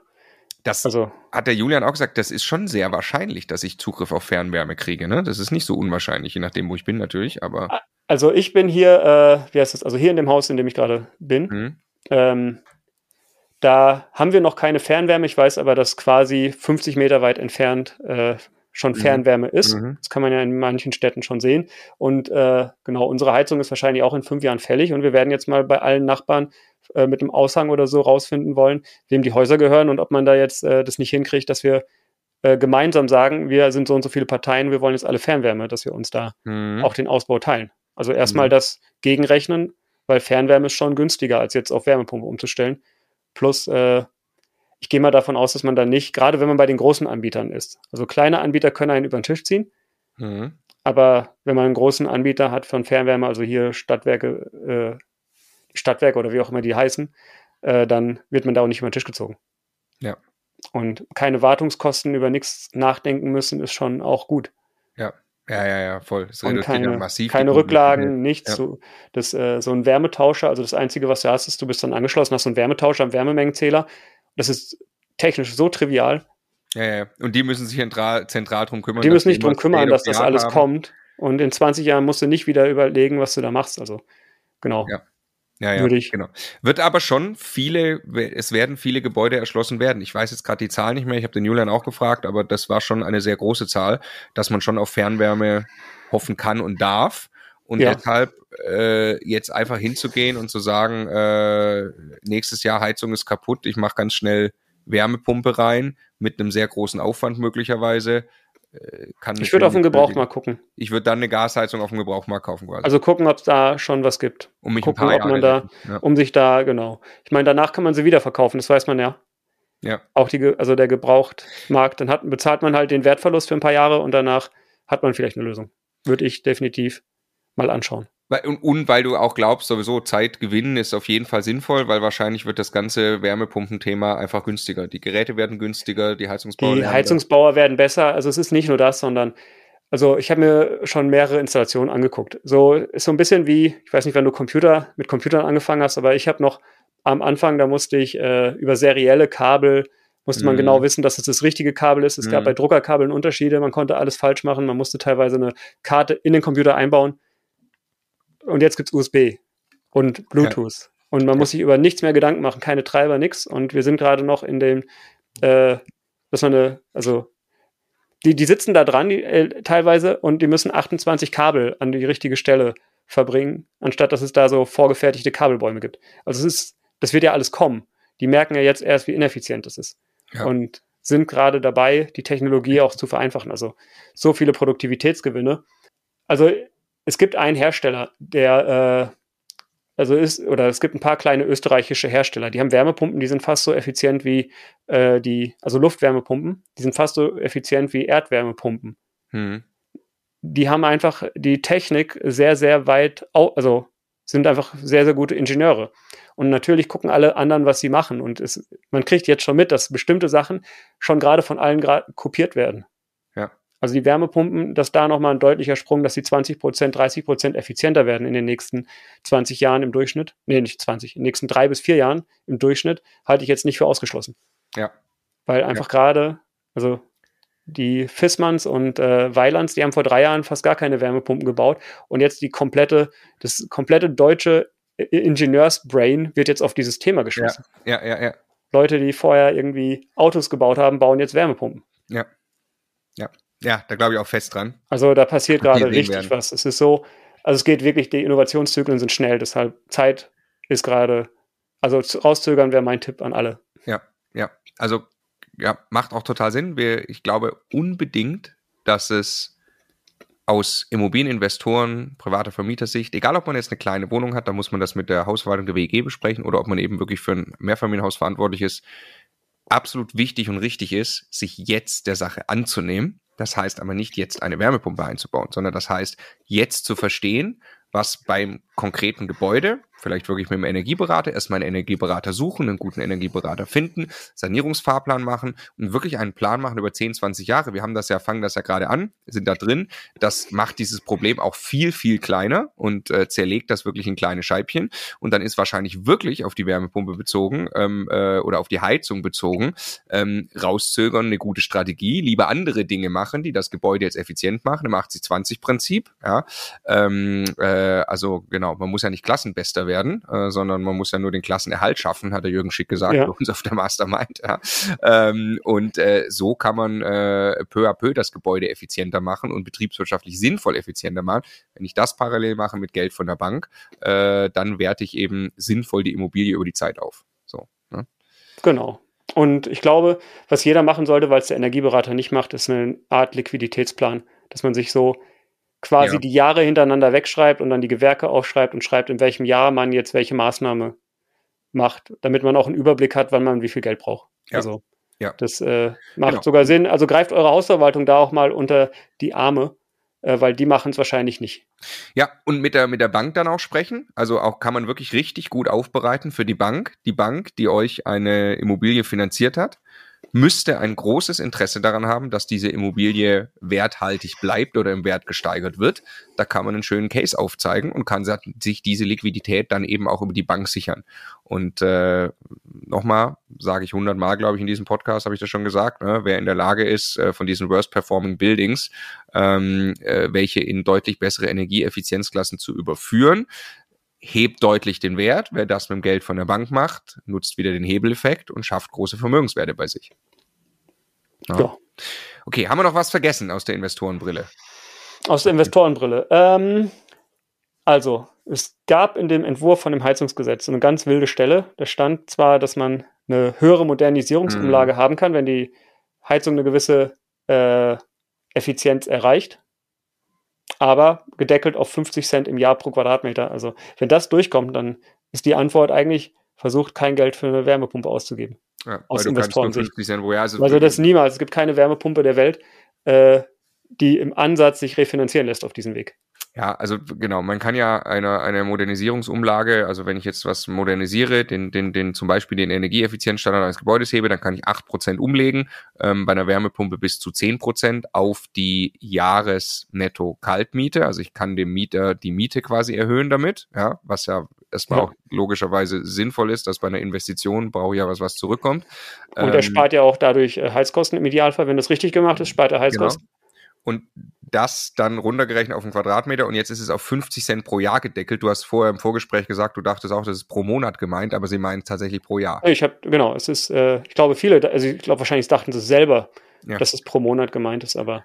Das also, hat der Julian auch gesagt, das ist schon sehr wahrscheinlich, dass ich Zugriff auf Fernwärme kriege. Ne? Das ist nicht so unwahrscheinlich, je nachdem, wo ich bin natürlich, aber. Also ich bin hier, äh, wie heißt das, also hier in dem Haus, in dem ich gerade bin. Mhm. Ähm, da haben wir noch keine Fernwärme. Ich weiß aber, dass quasi 50 Meter weit entfernt äh, schon mhm. Fernwärme ist. Mhm. Das kann man ja in manchen Städten schon sehen. Und äh, genau, unsere Heizung ist wahrscheinlich auch in fünf Jahren fällig und wir werden jetzt mal bei allen Nachbarn äh, mit einem Aushang oder so rausfinden wollen, wem die Häuser gehören und ob man da jetzt äh, das nicht hinkriegt, dass wir äh, gemeinsam sagen, wir sind so und so viele Parteien, wir wollen jetzt alle Fernwärme, dass wir uns da mhm. auch den Ausbau teilen. Also erstmal mhm. das Gegenrechnen, weil Fernwärme ist schon günstiger, als jetzt auf Wärmepumpe umzustellen. Plus äh, ich gehe mal davon aus, dass man da nicht, gerade wenn man bei den großen Anbietern ist. Also kleine Anbieter können einen über den Tisch ziehen. Mhm. Aber wenn man einen großen Anbieter hat von Fernwärme, also hier Stadtwerke, äh, Stadtwerke oder wie auch immer die heißen, äh, dann wird man da auch nicht über den Tisch gezogen. Ja. Und keine Wartungskosten über nichts nachdenken müssen, ist schon auch gut. Ja. Ja, ja, ja, voll. Das und keine, massiv keine Rücklagen, nichts. Ja. So, das, äh, so ein Wärmetauscher, also das Einzige, was du hast, ist, du bist dann angeschlossen, hast so einen Wärmetauscher am Wärmemengenzähler das ist technisch so trivial. Ja, ja. Und die müssen sich zentral, zentral drum kümmern. Die müssen sich drum kümmern, dass das alles haben. kommt. Und in 20 Jahren musst du nicht wieder überlegen, was du da machst. Also, genau. Ja. Ja, ja, ich. genau. Wird aber schon viele, es werden viele Gebäude erschlossen werden. Ich weiß jetzt gerade die Zahl nicht mehr, ich habe den Julian auch gefragt, aber das war schon eine sehr große Zahl, dass man schon auf Fernwärme hoffen kann und darf. Und ja. deshalb äh, jetzt einfach hinzugehen und zu sagen, äh, nächstes Jahr Heizung ist kaputt, ich mache ganz schnell Wärmepumpe rein mit einem sehr großen Aufwand möglicherweise. Äh, kann ich würde auf den Gebrauchmarkt gucken. Ich würde dann eine Gasheizung auf dem Gebrauchmarkt kaufen quasi. Also gucken, ob es da schon was gibt. Um mich gucken, ob man da, ja. um sich da, genau. Ich meine, danach kann man sie wieder verkaufen, das weiß man ja. Ja. Auch die, also der Gebrauchtmarkt, dann hat, bezahlt man halt den Wertverlust für ein paar Jahre und danach hat man vielleicht eine Lösung. Würde ich definitiv mal anschauen. Und, und, weil du auch glaubst, sowieso Zeit gewinnen ist auf jeden Fall sinnvoll, weil wahrscheinlich wird das ganze Wärmepumpenthema einfach günstiger. Die Geräte werden günstiger, die Heizungsbauer Die Heizungsbauer werden besser. Also es ist nicht nur das, sondern also ich habe mir schon mehrere Installationen angeguckt. So ist so ein bisschen wie, ich weiß nicht, wenn du Computer mit Computern angefangen hast, aber ich habe noch am Anfang, da musste ich äh, über serielle Kabel musste man genau mhm. wissen, dass es das richtige Kabel ist. Es mm. gab mhm. bei Druckerkabeln Unterschiede, man konnte alles falsch machen, man musste teilweise eine Karte in den Computer einbauen und jetzt gibt es USB und Bluetooth. Ja. Und man ja. muss sich über nichts mehr Gedanken machen, keine Treiber, nichts. Und wir sind gerade noch in dem, äh, dass man eine, also die, die sitzen da dran die, äh, teilweise und die müssen 28 Kabel an die richtige Stelle verbringen, anstatt dass es da so vorgefertigte Kabelbäume gibt. Also es ist, das wird ja alles kommen. Die merken ja jetzt erst, wie ineffizient das ist. Ja. Und sind gerade dabei, die Technologie auch zu vereinfachen. Also so viele Produktivitätsgewinne. Also es gibt einen Hersteller, der äh, also ist, oder es gibt ein paar kleine österreichische Hersteller, die haben Wärmepumpen, die sind fast so effizient wie äh, die, also Luftwärmepumpen, die sind fast so effizient wie Erdwärmepumpen. Hm. Die haben einfach die Technik sehr, sehr weit, also sind einfach sehr, sehr gute Ingenieure. Und natürlich gucken alle anderen, was sie machen. Und es, man kriegt jetzt schon mit, dass bestimmte Sachen schon gerade von allen kopiert werden. Also die Wärmepumpen, dass da nochmal ein deutlicher Sprung, dass sie 20 Prozent, 30 Prozent effizienter werden in den nächsten 20 Jahren im Durchschnitt. Nee, nicht 20, in den nächsten drei bis vier Jahren im Durchschnitt, halte ich jetzt nicht für ausgeschlossen. Ja. Weil einfach ja. gerade, also die Fissmanns und äh, Weilands, die haben vor drei Jahren fast gar keine Wärmepumpen gebaut und jetzt die komplette, das komplette deutsche Ingenieursbrain wird jetzt auf dieses Thema geschlossen. Ja, ja, ja, ja. Leute, die vorher irgendwie Autos gebaut haben, bauen jetzt Wärmepumpen. Ja. Ja. Ja, da glaube ich auch fest dran. Also da passiert gerade richtig werden. was. Es ist so, also es geht wirklich, die Innovationszyklen sind schnell, deshalb Zeit ist gerade, also rauszögern wäre mein Tipp an alle. Ja, ja. Also ja, macht auch total Sinn. Wir, ich glaube unbedingt, dass es aus Immobilieninvestoren, privater Vermietersicht, egal ob man jetzt eine kleine Wohnung hat, da muss man das mit der Hausverwaltung der WEG besprechen oder ob man eben wirklich für ein Mehrfamilienhaus verantwortlich ist, absolut wichtig und richtig ist, sich jetzt der Sache anzunehmen das heißt aber nicht jetzt eine Wärmepumpe einzubauen, sondern das heißt jetzt zu verstehen, was beim konkreten Gebäude vielleicht wirklich mit dem Energieberater erstmal einen Energieberater suchen, einen guten Energieberater finden, Sanierungsfahrplan machen und wirklich einen Plan machen über 10, 20 Jahre. Wir haben das ja, fangen das ja gerade an, sind da drin. Das macht dieses Problem auch viel, viel kleiner und äh, zerlegt das wirklich in kleine Scheibchen. Und dann ist wahrscheinlich wirklich auf die Wärmepumpe bezogen ähm, äh, oder auf die Heizung bezogen, ähm, rauszögern eine gute Strategie, lieber andere Dinge machen, die das Gebäude jetzt effizient machen, im 80-20-Prinzip. Ja? Ähm, äh, also genau, man muss ja nicht Klassenbester werden, äh, sondern man muss ja nur den Klassenerhalt schaffen, hat der Jürgen Schick gesagt, ja. bei uns auf der Mastermind. Ja. Ähm, und äh, so kann man äh, peu à peu das Gebäude effizienter machen und betriebswirtschaftlich sinnvoll effizienter machen. Wenn ich das parallel mache mit Geld von der Bank, äh, dann werte ich eben sinnvoll die Immobilie über die Zeit auf. So. Ne? Genau. Und ich glaube, was jeder machen sollte, weil es der Energieberater nicht macht, ist eine Art Liquiditätsplan, dass man sich so quasi ja. die Jahre hintereinander wegschreibt und dann die Gewerke aufschreibt und schreibt, in welchem Jahr man jetzt welche Maßnahme macht, damit man auch einen Überblick hat, wann man wie viel Geld braucht. Ja. Also ja. das äh, macht genau. sogar Sinn. Also greift eure Hausverwaltung da auch mal unter die Arme, äh, weil die machen es wahrscheinlich nicht. Ja, und mit der, mit der Bank dann auch sprechen. Also auch kann man wirklich richtig gut aufbereiten für die Bank. Die Bank, die euch eine Immobilie finanziert hat müsste ein großes Interesse daran haben, dass diese Immobilie werthaltig bleibt oder im Wert gesteigert wird. Da kann man einen schönen Case aufzeigen und kann sich diese Liquidität dann eben auch über die Bank sichern. Und äh, nochmal, sage ich hundertmal, glaube ich, in diesem Podcast habe ich das schon gesagt, ne? wer in der Lage ist, äh, von diesen Worst-Performing Buildings ähm, äh, welche in deutlich bessere Energieeffizienzklassen zu überführen, hebt deutlich den Wert. Wer das mit dem Geld von der Bank macht, nutzt wieder den Hebeleffekt und schafft große Vermögenswerte bei sich. Ja. ja. Okay, haben wir noch was vergessen aus der Investorenbrille? Aus der Investorenbrille. Ähm, also, es gab in dem Entwurf von dem Heizungsgesetz eine ganz wilde Stelle. Da stand zwar, dass man eine höhere Modernisierungsumlage mhm. haben kann, wenn die Heizung eine gewisse äh, Effizienz erreicht aber gedeckelt auf 50 Cent im Jahr pro Quadratmeter. Also wenn das durchkommt, dann ist die Antwort eigentlich, versucht kein Geld für eine Wärmepumpe auszugeben. Ja, aus Investorensicht. Also, also das niemals. Es gibt keine Wärmepumpe der Welt, äh, die im Ansatz sich refinanzieren lässt auf diesem Weg. Ja, also genau, man kann ja eine, eine Modernisierungsumlage, also wenn ich jetzt was modernisiere, den, den, den zum Beispiel den Energieeffizienzstandard eines Gebäudes hebe, dann kann ich acht Prozent umlegen, ähm, bei einer Wärmepumpe bis zu zehn Prozent auf die Jahresnetto-Kaltmiete. Also ich kann dem Mieter die Miete quasi erhöhen damit, ja, was ja erstmal ja. auch logischerweise sinnvoll ist, dass bei einer Investition brauche ich ja was, was zurückkommt. Und er ähm, spart ja auch dadurch äh, Heizkosten im Idealfall, wenn das richtig gemacht ist, spart er Heizkosten. Genau und das dann runtergerechnet auf einen Quadratmeter und jetzt ist es auf 50 Cent pro Jahr gedeckelt. Du hast vorher im Vorgespräch gesagt, du dachtest auch, das ist pro Monat gemeint, aber sie meinen tatsächlich pro Jahr. Ich habe, genau, es ist, äh, ich glaube, viele, also ich glaube, wahrscheinlich dachten sie selber, ja. dass es pro Monat gemeint ist, aber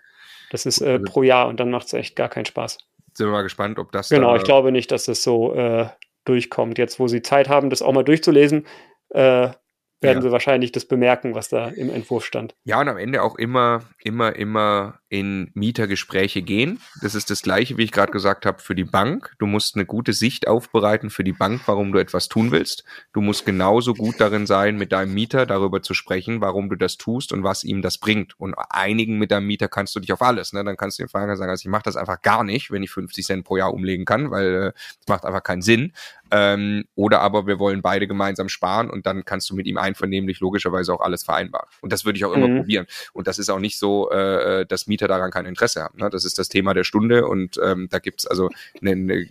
das ist äh, also pro Jahr und dann macht es echt gar keinen Spaß. Sind wir mal gespannt, ob das. Genau, da ich glaube nicht, dass es so äh, durchkommt. Jetzt, wo sie Zeit haben, das auch mal durchzulesen, äh, werden ja. sie wahrscheinlich das bemerken, was da im Entwurf stand. Ja, und am Ende auch immer, immer, immer in Mietergespräche gehen. Das ist das Gleiche, wie ich gerade gesagt habe, für die Bank. Du musst eine gute Sicht aufbereiten für die Bank, warum du etwas tun willst. Du musst genauso gut darin sein, mit deinem Mieter darüber zu sprechen, warum du das tust und was ihm das bringt. Und einigen mit deinem Mieter kannst du dich auf alles. Ne? Dann kannst du den Fragen sagen, also ich mache das einfach gar nicht, wenn ich 50 Cent pro Jahr umlegen kann, weil äh, das macht einfach keinen Sinn. Ähm, oder aber wir wollen beide gemeinsam sparen und dann kannst du mit ihm einvernehmlich logischerweise auch alles vereinbaren. Und das würde ich auch immer mhm. probieren. Und das ist auch nicht so, äh, dass Mieter daran kein Interesse haben. Ne? Das ist das Thema der Stunde und ähm, da gibt's also eine, eine,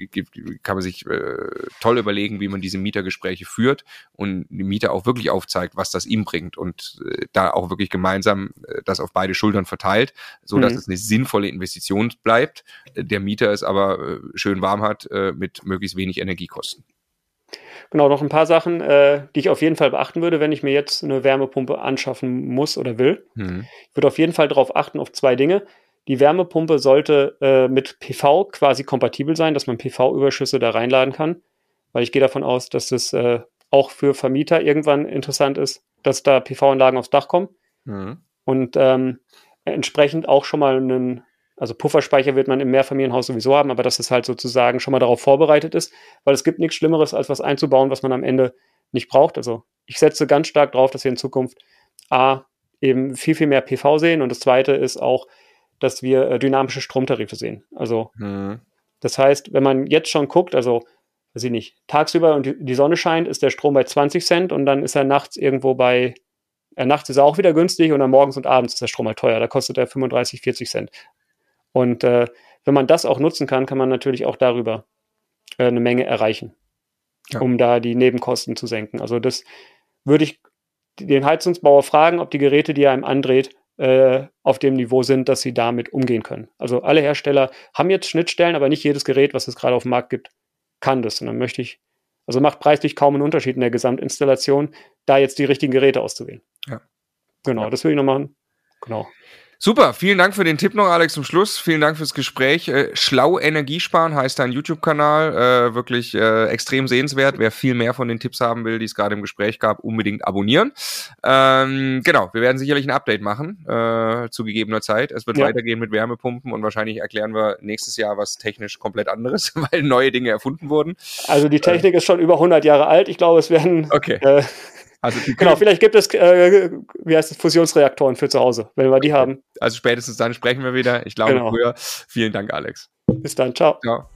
kann man sich äh, toll überlegen, wie man diese Mietergespräche führt und die Mieter auch wirklich aufzeigt, was das ihm bringt und äh, da auch wirklich gemeinsam äh, das auf beide Schultern verteilt, so dass mhm. es eine sinnvolle Investition bleibt. Der Mieter es aber äh, schön warm hat äh, mit möglichst wenig Energiekosten. Genau, noch ein paar Sachen, äh, die ich auf jeden Fall beachten würde, wenn ich mir jetzt eine Wärmepumpe anschaffen muss oder will. Mhm. Ich würde auf jeden Fall darauf achten, auf zwei Dinge. Die Wärmepumpe sollte äh, mit PV quasi kompatibel sein, dass man PV-Überschüsse da reinladen kann, weil ich gehe davon aus, dass es äh, auch für Vermieter irgendwann interessant ist, dass da PV-Anlagen aufs Dach kommen. Mhm. Und ähm, entsprechend auch schon mal einen also Pufferspeicher wird man im Mehrfamilienhaus sowieso haben, aber dass es halt sozusagen schon mal darauf vorbereitet ist, weil es gibt nichts Schlimmeres, als was einzubauen, was man am Ende nicht braucht. Also ich setze ganz stark darauf, dass wir in Zukunft A, eben viel, viel mehr PV sehen und das zweite ist auch, dass wir äh, dynamische Stromtarife sehen. Also mhm. das heißt, wenn man jetzt schon guckt, also weiß ich nicht, tagsüber und die Sonne scheint, ist der Strom bei 20 Cent und dann ist er nachts irgendwo bei äh, nachts ist er auch wieder günstig und dann morgens und abends ist der Strom halt teuer. Da kostet er 35, 40 Cent. Und äh, wenn man das auch nutzen kann, kann man natürlich auch darüber äh, eine Menge erreichen, ja. um da die Nebenkosten zu senken. Also das würde ich den Heizungsbauer fragen, ob die Geräte, die er einem andreht, äh, auf dem Niveau sind, dass sie damit umgehen können. Also alle Hersteller haben jetzt Schnittstellen, aber nicht jedes Gerät, was es gerade auf dem Markt gibt, kann das. Und dann möchte ich, also macht preislich kaum einen Unterschied in der Gesamtinstallation, da jetzt die richtigen Geräte auszuwählen. Ja. Genau, ja. das will ich noch machen. Genau. Super, vielen Dank für den Tipp noch, Alex, zum Schluss. Vielen Dank fürs Gespräch. Äh, Schlau Energiesparen heißt dein YouTube-Kanal. Äh, wirklich äh, extrem sehenswert. Wer viel mehr von den Tipps haben will, die es gerade im Gespräch gab, unbedingt abonnieren. Ähm, genau, wir werden sicherlich ein Update machen äh, zu gegebener Zeit. Es wird ja. weitergehen mit Wärmepumpen und wahrscheinlich erklären wir nächstes Jahr was technisch komplett anderes, weil neue Dinge erfunden wurden. Also die Technik äh, ist schon über 100 Jahre alt. Ich glaube, es werden... Okay. Also genau, vielleicht gibt es, äh, wie heißt es, Fusionsreaktoren für zu Hause, wenn wir die haben. Also spätestens dann sprechen wir wieder. Ich glaube genau. früher. Vielen Dank, Alex. Bis dann, ciao. Ciao.